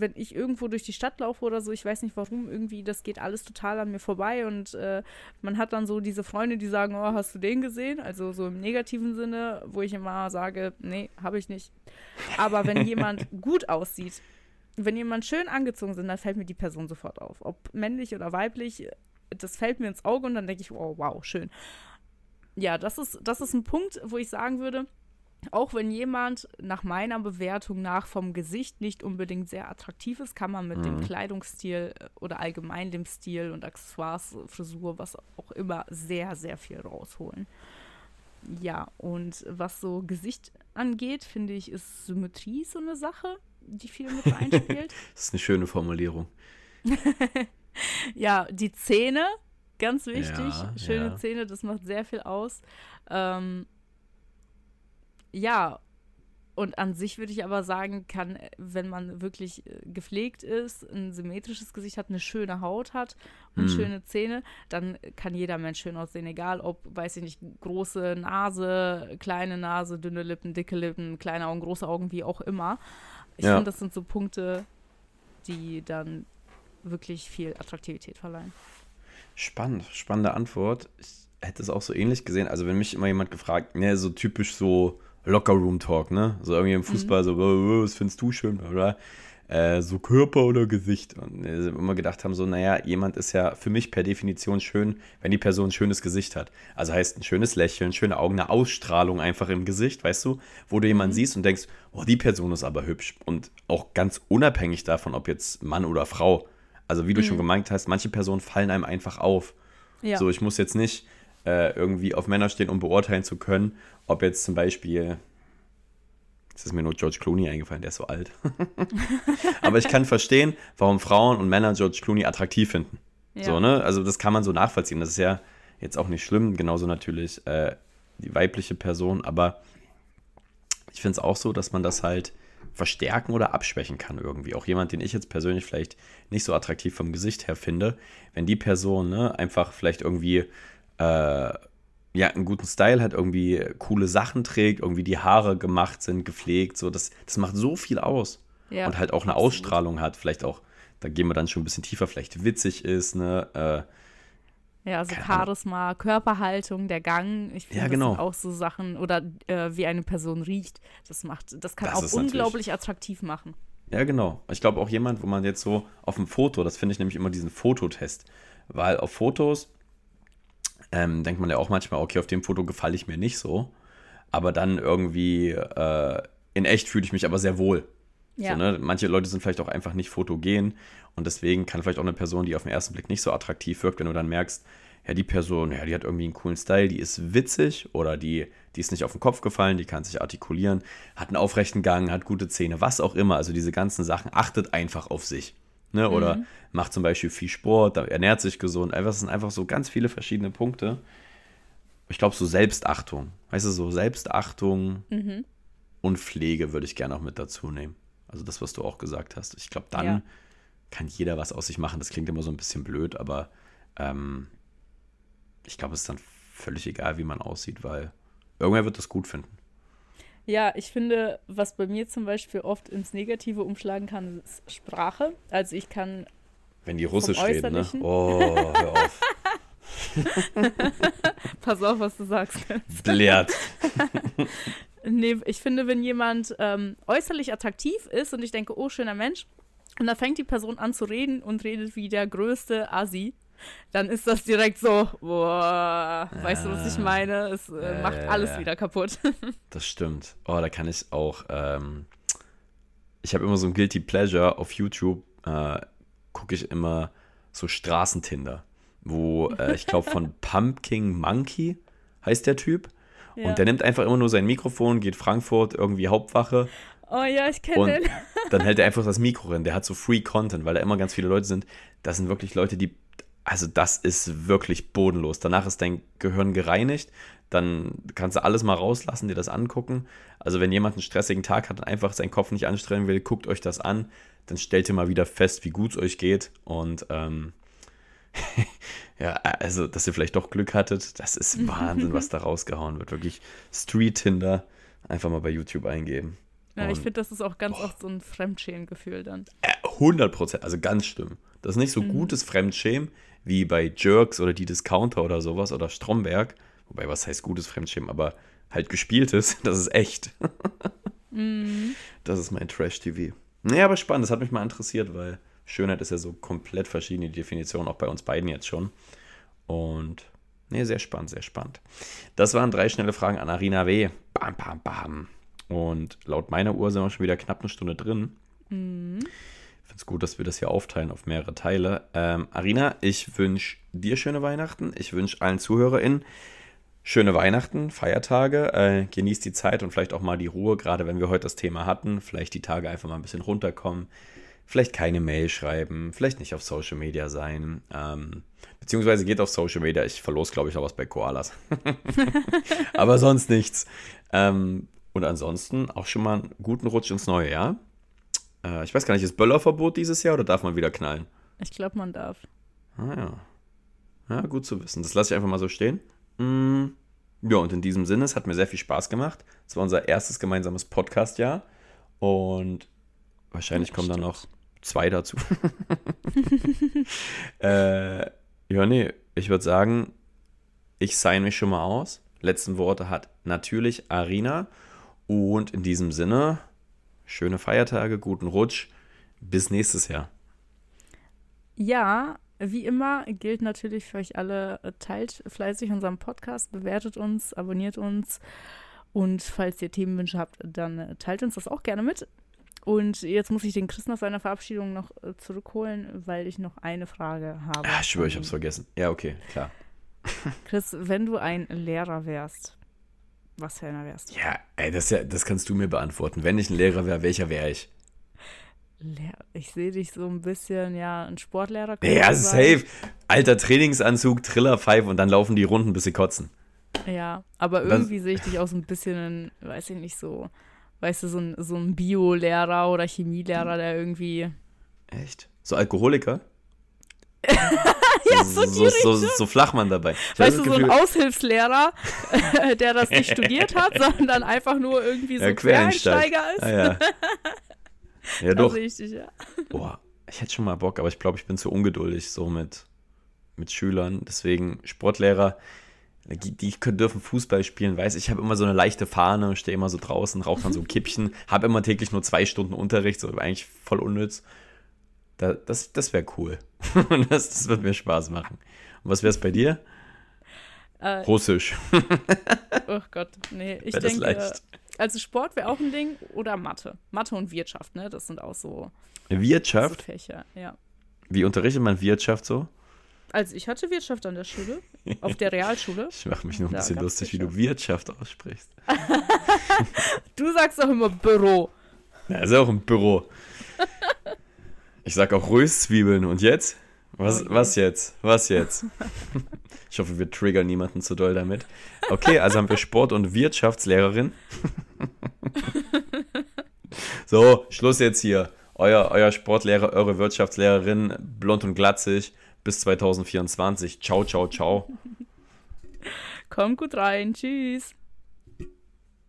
wenn ich irgendwo durch die Stadt laufe oder so, ich weiß nicht warum, irgendwie, das geht alles total an mir vorbei und äh, man hat dann so diese Freunde, die sagen, oh, hast du den gesehen? Also so im negativen Sinne, wo ich immer sage, nee, habe ich nicht. Aber wenn jemand gut aussieht, wenn jemand schön angezogen ist, dann fällt mir die Person sofort auf. Ob männlich oder weiblich, das fällt mir ins Auge und dann denke ich, oh, wow, schön. Ja, das ist, das ist ein Punkt, wo ich sagen würde, auch wenn jemand nach meiner Bewertung nach vom Gesicht nicht unbedingt sehr attraktiv ist, kann man mit mhm. dem Kleidungsstil äh, oder allgemein dem Stil und Accessoires, Frisur, was auch immer, sehr, sehr viel rausholen. Ja, und was so Gesicht angeht, finde ich, ist Symmetrie so eine Sache, die viel mit einspielt. das ist eine schöne Formulierung. ja, die Zähne, ganz wichtig. Ja, Schöne ja. Zähne, das macht sehr viel aus. Ähm, ja, und an sich würde ich aber sagen, kann, wenn man wirklich äh, gepflegt ist, ein symmetrisches Gesicht hat, eine schöne Haut hat und hm. schöne Zähne, dann kann jeder Mensch schön aussehen. Egal ob, weiß ich nicht, große Nase, kleine Nase, dünne Lippen, dicke Lippen, kleine Augen, große Augen, wie auch immer. Ich ja. finde, das sind so Punkte, die dann wirklich viel Attraktivität verleihen. Spannend, spannende Antwort. Ich hätte es auch so ähnlich gesehen. Also, wenn mich immer jemand gefragt, ne, so typisch so Locker-Room-Talk, ne? So irgendwie im Fußball, mhm. so, was findest du schön, oder? Äh, so Körper oder Gesicht. Und wir immer gedacht haben, so, naja, jemand ist ja für mich per Definition schön, wenn die Person ein schönes Gesicht hat. Also heißt ein schönes Lächeln, schöne Augen, eine Ausstrahlung einfach im Gesicht, weißt du? Wo du jemanden mhm. siehst und denkst, oh, die Person ist aber hübsch. Und auch ganz unabhängig davon, ob jetzt Mann oder Frau. Also wie du mhm. schon gemeint hast, manche Personen fallen einem einfach auf. Ja. So, ich muss jetzt nicht äh, irgendwie auf Männer stehen, um beurteilen zu können, ob jetzt zum Beispiel, jetzt ist mir nur George Clooney eingefallen, der ist so alt. Aber ich kann verstehen, warum Frauen und Männer George Clooney attraktiv finden. Ja. So, ne? Also das kann man so nachvollziehen. Das ist ja jetzt auch nicht schlimm, genauso natürlich äh, die weibliche Person, aber ich finde es auch so, dass man das halt verstärken oder abschwächen kann irgendwie. Auch jemand, den ich jetzt persönlich vielleicht nicht so attraktiv vom Gesicht her finde, wenn die Person ne, einfach vielleicht irgendwie äh, ja, einen guten Style hat, irgendwie coole Sachen trägt, irgendwie die Haare gemacht sind, gepflegt, so, das, das macht so viel aus. Ja, und halt auch eine absolut. Ausstrahlung hat, vielleicht auch, da gehen wir dann schon ein bisschen tiefer, vielleicht witzig ist, ne, äh, ja, also Charisma, Körperhaltung, der Gang. Ich finde, ja, genau. auch so Sachen. Oder äh, wie eine Person riecht. Das macht, das kann das auch unglaublich attraktiv machen. Ja, genau. Ich glaube auch jemand, wo man jetzt so auf dem Foto, das finde ich nämlich immer diesen Fototest. Weil auf Fotos ähm, denkt man ja auch manchmal, okay, auf dem Foto gefalle ich mir nicht so. Aber dann irgendwie äh, in echt fühle ich mich aber sehr wohl. Ja. So, ne? Manche Leute sind vielleicht auch einfach nicht fotogen und deswegen kann vielleicht auch eine Person, die auf den ersten Blick nicht so attraktiv wirkt, wenn du dann merkst, ja, die Person, ja, die hat irgendwie einen coolen Style, die ist witzig oder die, die ist nicht auf den Kopf gefallen, die kann sich artikulieren, hat einen aufrechten Gang, hat gute Zähne, was auch immer. Also diese ganzen Sachen, achtet einfach auf sich. Ne? Oder mhm. macht zum Beispiel viel Sport, ernährt sich gesund. Das sind einfach so ganz viele verschiedene Punkte. Ich glaube, so Selbstachtung. Weißt du, so Selbstachtung mhm. und Pflege würde ich gerne auch mit dazu nehmen. Also das, was du auch gesagt hast. Ich glaube, dann ja. kann jeder was aus sich machen. Das klingt immer so ein bisschen blöd, aber ähm, ich glaube, es ist dann völlig egal, wie man aussieht, weil irgendwer wird das gut finden. Ja, ich finde, was bei mir zum Beispiel oft ins Negative umschlagen kann, ist Sprache. Also ich kann. Wenn die Russisch reden, ne? Oh, hör auf. Pass auf, was du sagst. Blärt. nee, ich finde, wenn jemand ähm, äußerlich attraktiv ist und ich denke, oh, schöner Mensch, und dann fängt die Person an zu reden und redet wie der größte Asi, dann ist das direkt so, boah, weißt du, was ich meine? Es äh, macht alles wieder kaputt. das stimmt. Oh, da kann ich auch, ähm, ich habe immer so ein Guilty Pleasure auf YouTube, äh, gucke ich immer so Straßentinder, wo äh, ich glaube von Pumpkin Monkey heißt der Typ. Ja. Und der nimmt einfach immer nur sein Mikrofon, geht Frankfurt, irgendwie Hauptwache. Oh ja, ich kenne den. dann hält er einfach das Mikro rein. Der hat so Free Content, weil da immer ganz viele Leute sind. Das sind wirklich Leute, die also das ist wirklich bodenlos. Danach ist dein Gehirn gereinigt, dann kannst du alles mal rauslassen, dir das angucken. Also wenn jemand einen stressigen Tag hat und einfach seinen Kopf nicht anstrengen will, guckt euch das an, dann stellt ihr mal wieder fest, wie gut es euch geht und ähm, ja, also dass ihr vielleicht doch Glück hattet, das ist Wahnsinn, was da rausgehauen wird. Wirklich Street Tinder, einfach mal bei YouTube eingeben. Ja, und, ich finde, das ist auch ganz boah. oft so ein Fremdschämen-Gefühl dann. 100 Prozent, also ganz schlimm. Das ist nicht so mhm. gutes Fremdschämen, wie bei Jerks oder die Discounter oder sowas oder Stromberg. Wobei, was heißt gutes Fremdschirm, aber halt gespieltes, das ist echt. mhm. Das ist mein Trash-TV. Nee, aber spannend, das hat mich mal interessiert, weil Schönheit ist ja so komplett verschiedene Definition, auch bei uns beiden jetzt schon. Und nee, sehr spannend, sehr spannend. Das waren drei schnelle Fragen an Arina W. Bam, bam, bam. Und laut meiner Uhr sind wir schon wieder knapp eine Stunde drin. Mhm finde gut, dass wir das hier aufteilen auf mehrere Teile. Ähm, Arina, ich wünsche dir schöne Weihnachten. Ich wünsche allen ZuhörerInnen schöne Weihnachten, Feiertage. Äh, genießt die Zeit und vielleicht auch mal die Ruhe, gerade wenn wir heute das Thema hatten. Vielleicht die Tage einfach mal ein bisschen runterkommen. Vielleicht keine Mail schreiben, vielleicht nicht auf Social Media sein. Ähm, beziehungsweise geht auf Social Media. Ich verlose, glaube ich, noch was bei Koalas. Aber sonst nichts. Ähm, und ansonsten auch schon mal einen guten Rutsch ins neue Jahr. Äh, ich weiß gar nicht, ist Böllerverbot dieses Jahr oder darf man wieder knallen? Ich glaube, man darf. Ah ja. Ja, gut zu wissen. Das lasse ich einfach mal so stehen. Mm, ja, und in diesem Sinne, es hat mir sehr viel Spaß gemacht. Es war unser erstes gemeinsames Podcast-Jahr. Und wahrscheinlich kommen dann noch zwei dazu. äh, ja, nee, ich würde sagen, ich sign mich schon mal aus. Letzten Worte hat natürlich Arina. Und in diesem Sinne, schöne Feiertage, guten Rutsch. Bis nächstes Jahr. Ja, wie immer gilt natürlich für euch alle, teilt fleißig unseren Podcast, bewertet uns, abonniert uns und falls ihr Themenwünsche habt, dann teilt uns das auch gerne mit. Und jetzt muss ich den Chris nach seiner Verabschiedung noch äh, zurückholen, weil ich noch eine Frage habe. Ah, ich schwöre, ich hab's vergessen. Ja, okay, klar. Chris, wenn du ein Lehrer wärst, was für einer wärst du? Ja, ey, das, ja, das kannst du mir beantworten. Wenn ich ein Lehrer wäre, welcher wäre ich? Ich sehe dich so ein bisschen, ja, ein Sportlehrer. Ja, safe. Alter Trainingsanzug, Trillerpfeife und dann laufen die Runden, bis sie kotzen. Ja, aber irgendwie sehe ich dich auch so ein bisschen, weiß ich nicht, so, weißt du, so ein, so ein Bio-Lehrer oder Chemielehrer, der irgendwie. Echt? So Alkoholiker? ja, so, so, so, so Flachmann dabei. Ich weißt du, so ein Aushilfslehrer, der das nicht studiert hat, sondern einfach nur irgendwie so ja, Quereinsteiger ist. Ah, ja, ja doch. Richtig, ja. Boah, ich hätte schon mal Bock, aber ich glaube, ich bin zu ungeduldig so mit, mit Schülern. Deswegen Sportlehrer, die, die dürfen Fußball spielen, weiß ich, habe immer so eine leichte Fahne, stehe immer so draußen, rauche dann so ein Kippchen, habe immer täglich nur zwei Stunden Unterricht, so eigentlich voll unnütz. Da, das das wäre cool. das, das wird mir Spaß machen. Und was wäre es bei dir? Äh, Russisch. oh Gott, nee. Ich denke, leicht. also Sport wäre auch ein Ding oder Mathe. Mathe und Wirtschaft, ne? Das sind auch so, Wirtschaft? So Fächer, ja. Wie unterrichtet man Wirtschaft so? Also ich hatte Wirtschaft an der Schule, auf der Realschule. Ich mache mich nur ein bisschen lustig, wie du Wirtschaft aussprichst. du sagst auch immer Büro. Ja, ist auch ein Büro. Ich sag auch Röstzwiebeln. Und jetzt? Was, okay. was jetzt? Was jetzt? Ich hoffe, wir triggern niemanden zu doll damit. Okay, also haben wir Sport- und Wirtschaftslehrerin. So, Schluss jetzt hier. Euer, euer Sportlehrer, eure Wirtschaftslehrerin, blond und glatzig, bis 2024. Ciao, ciao, ciao. Kommt gut rein. Tschüss.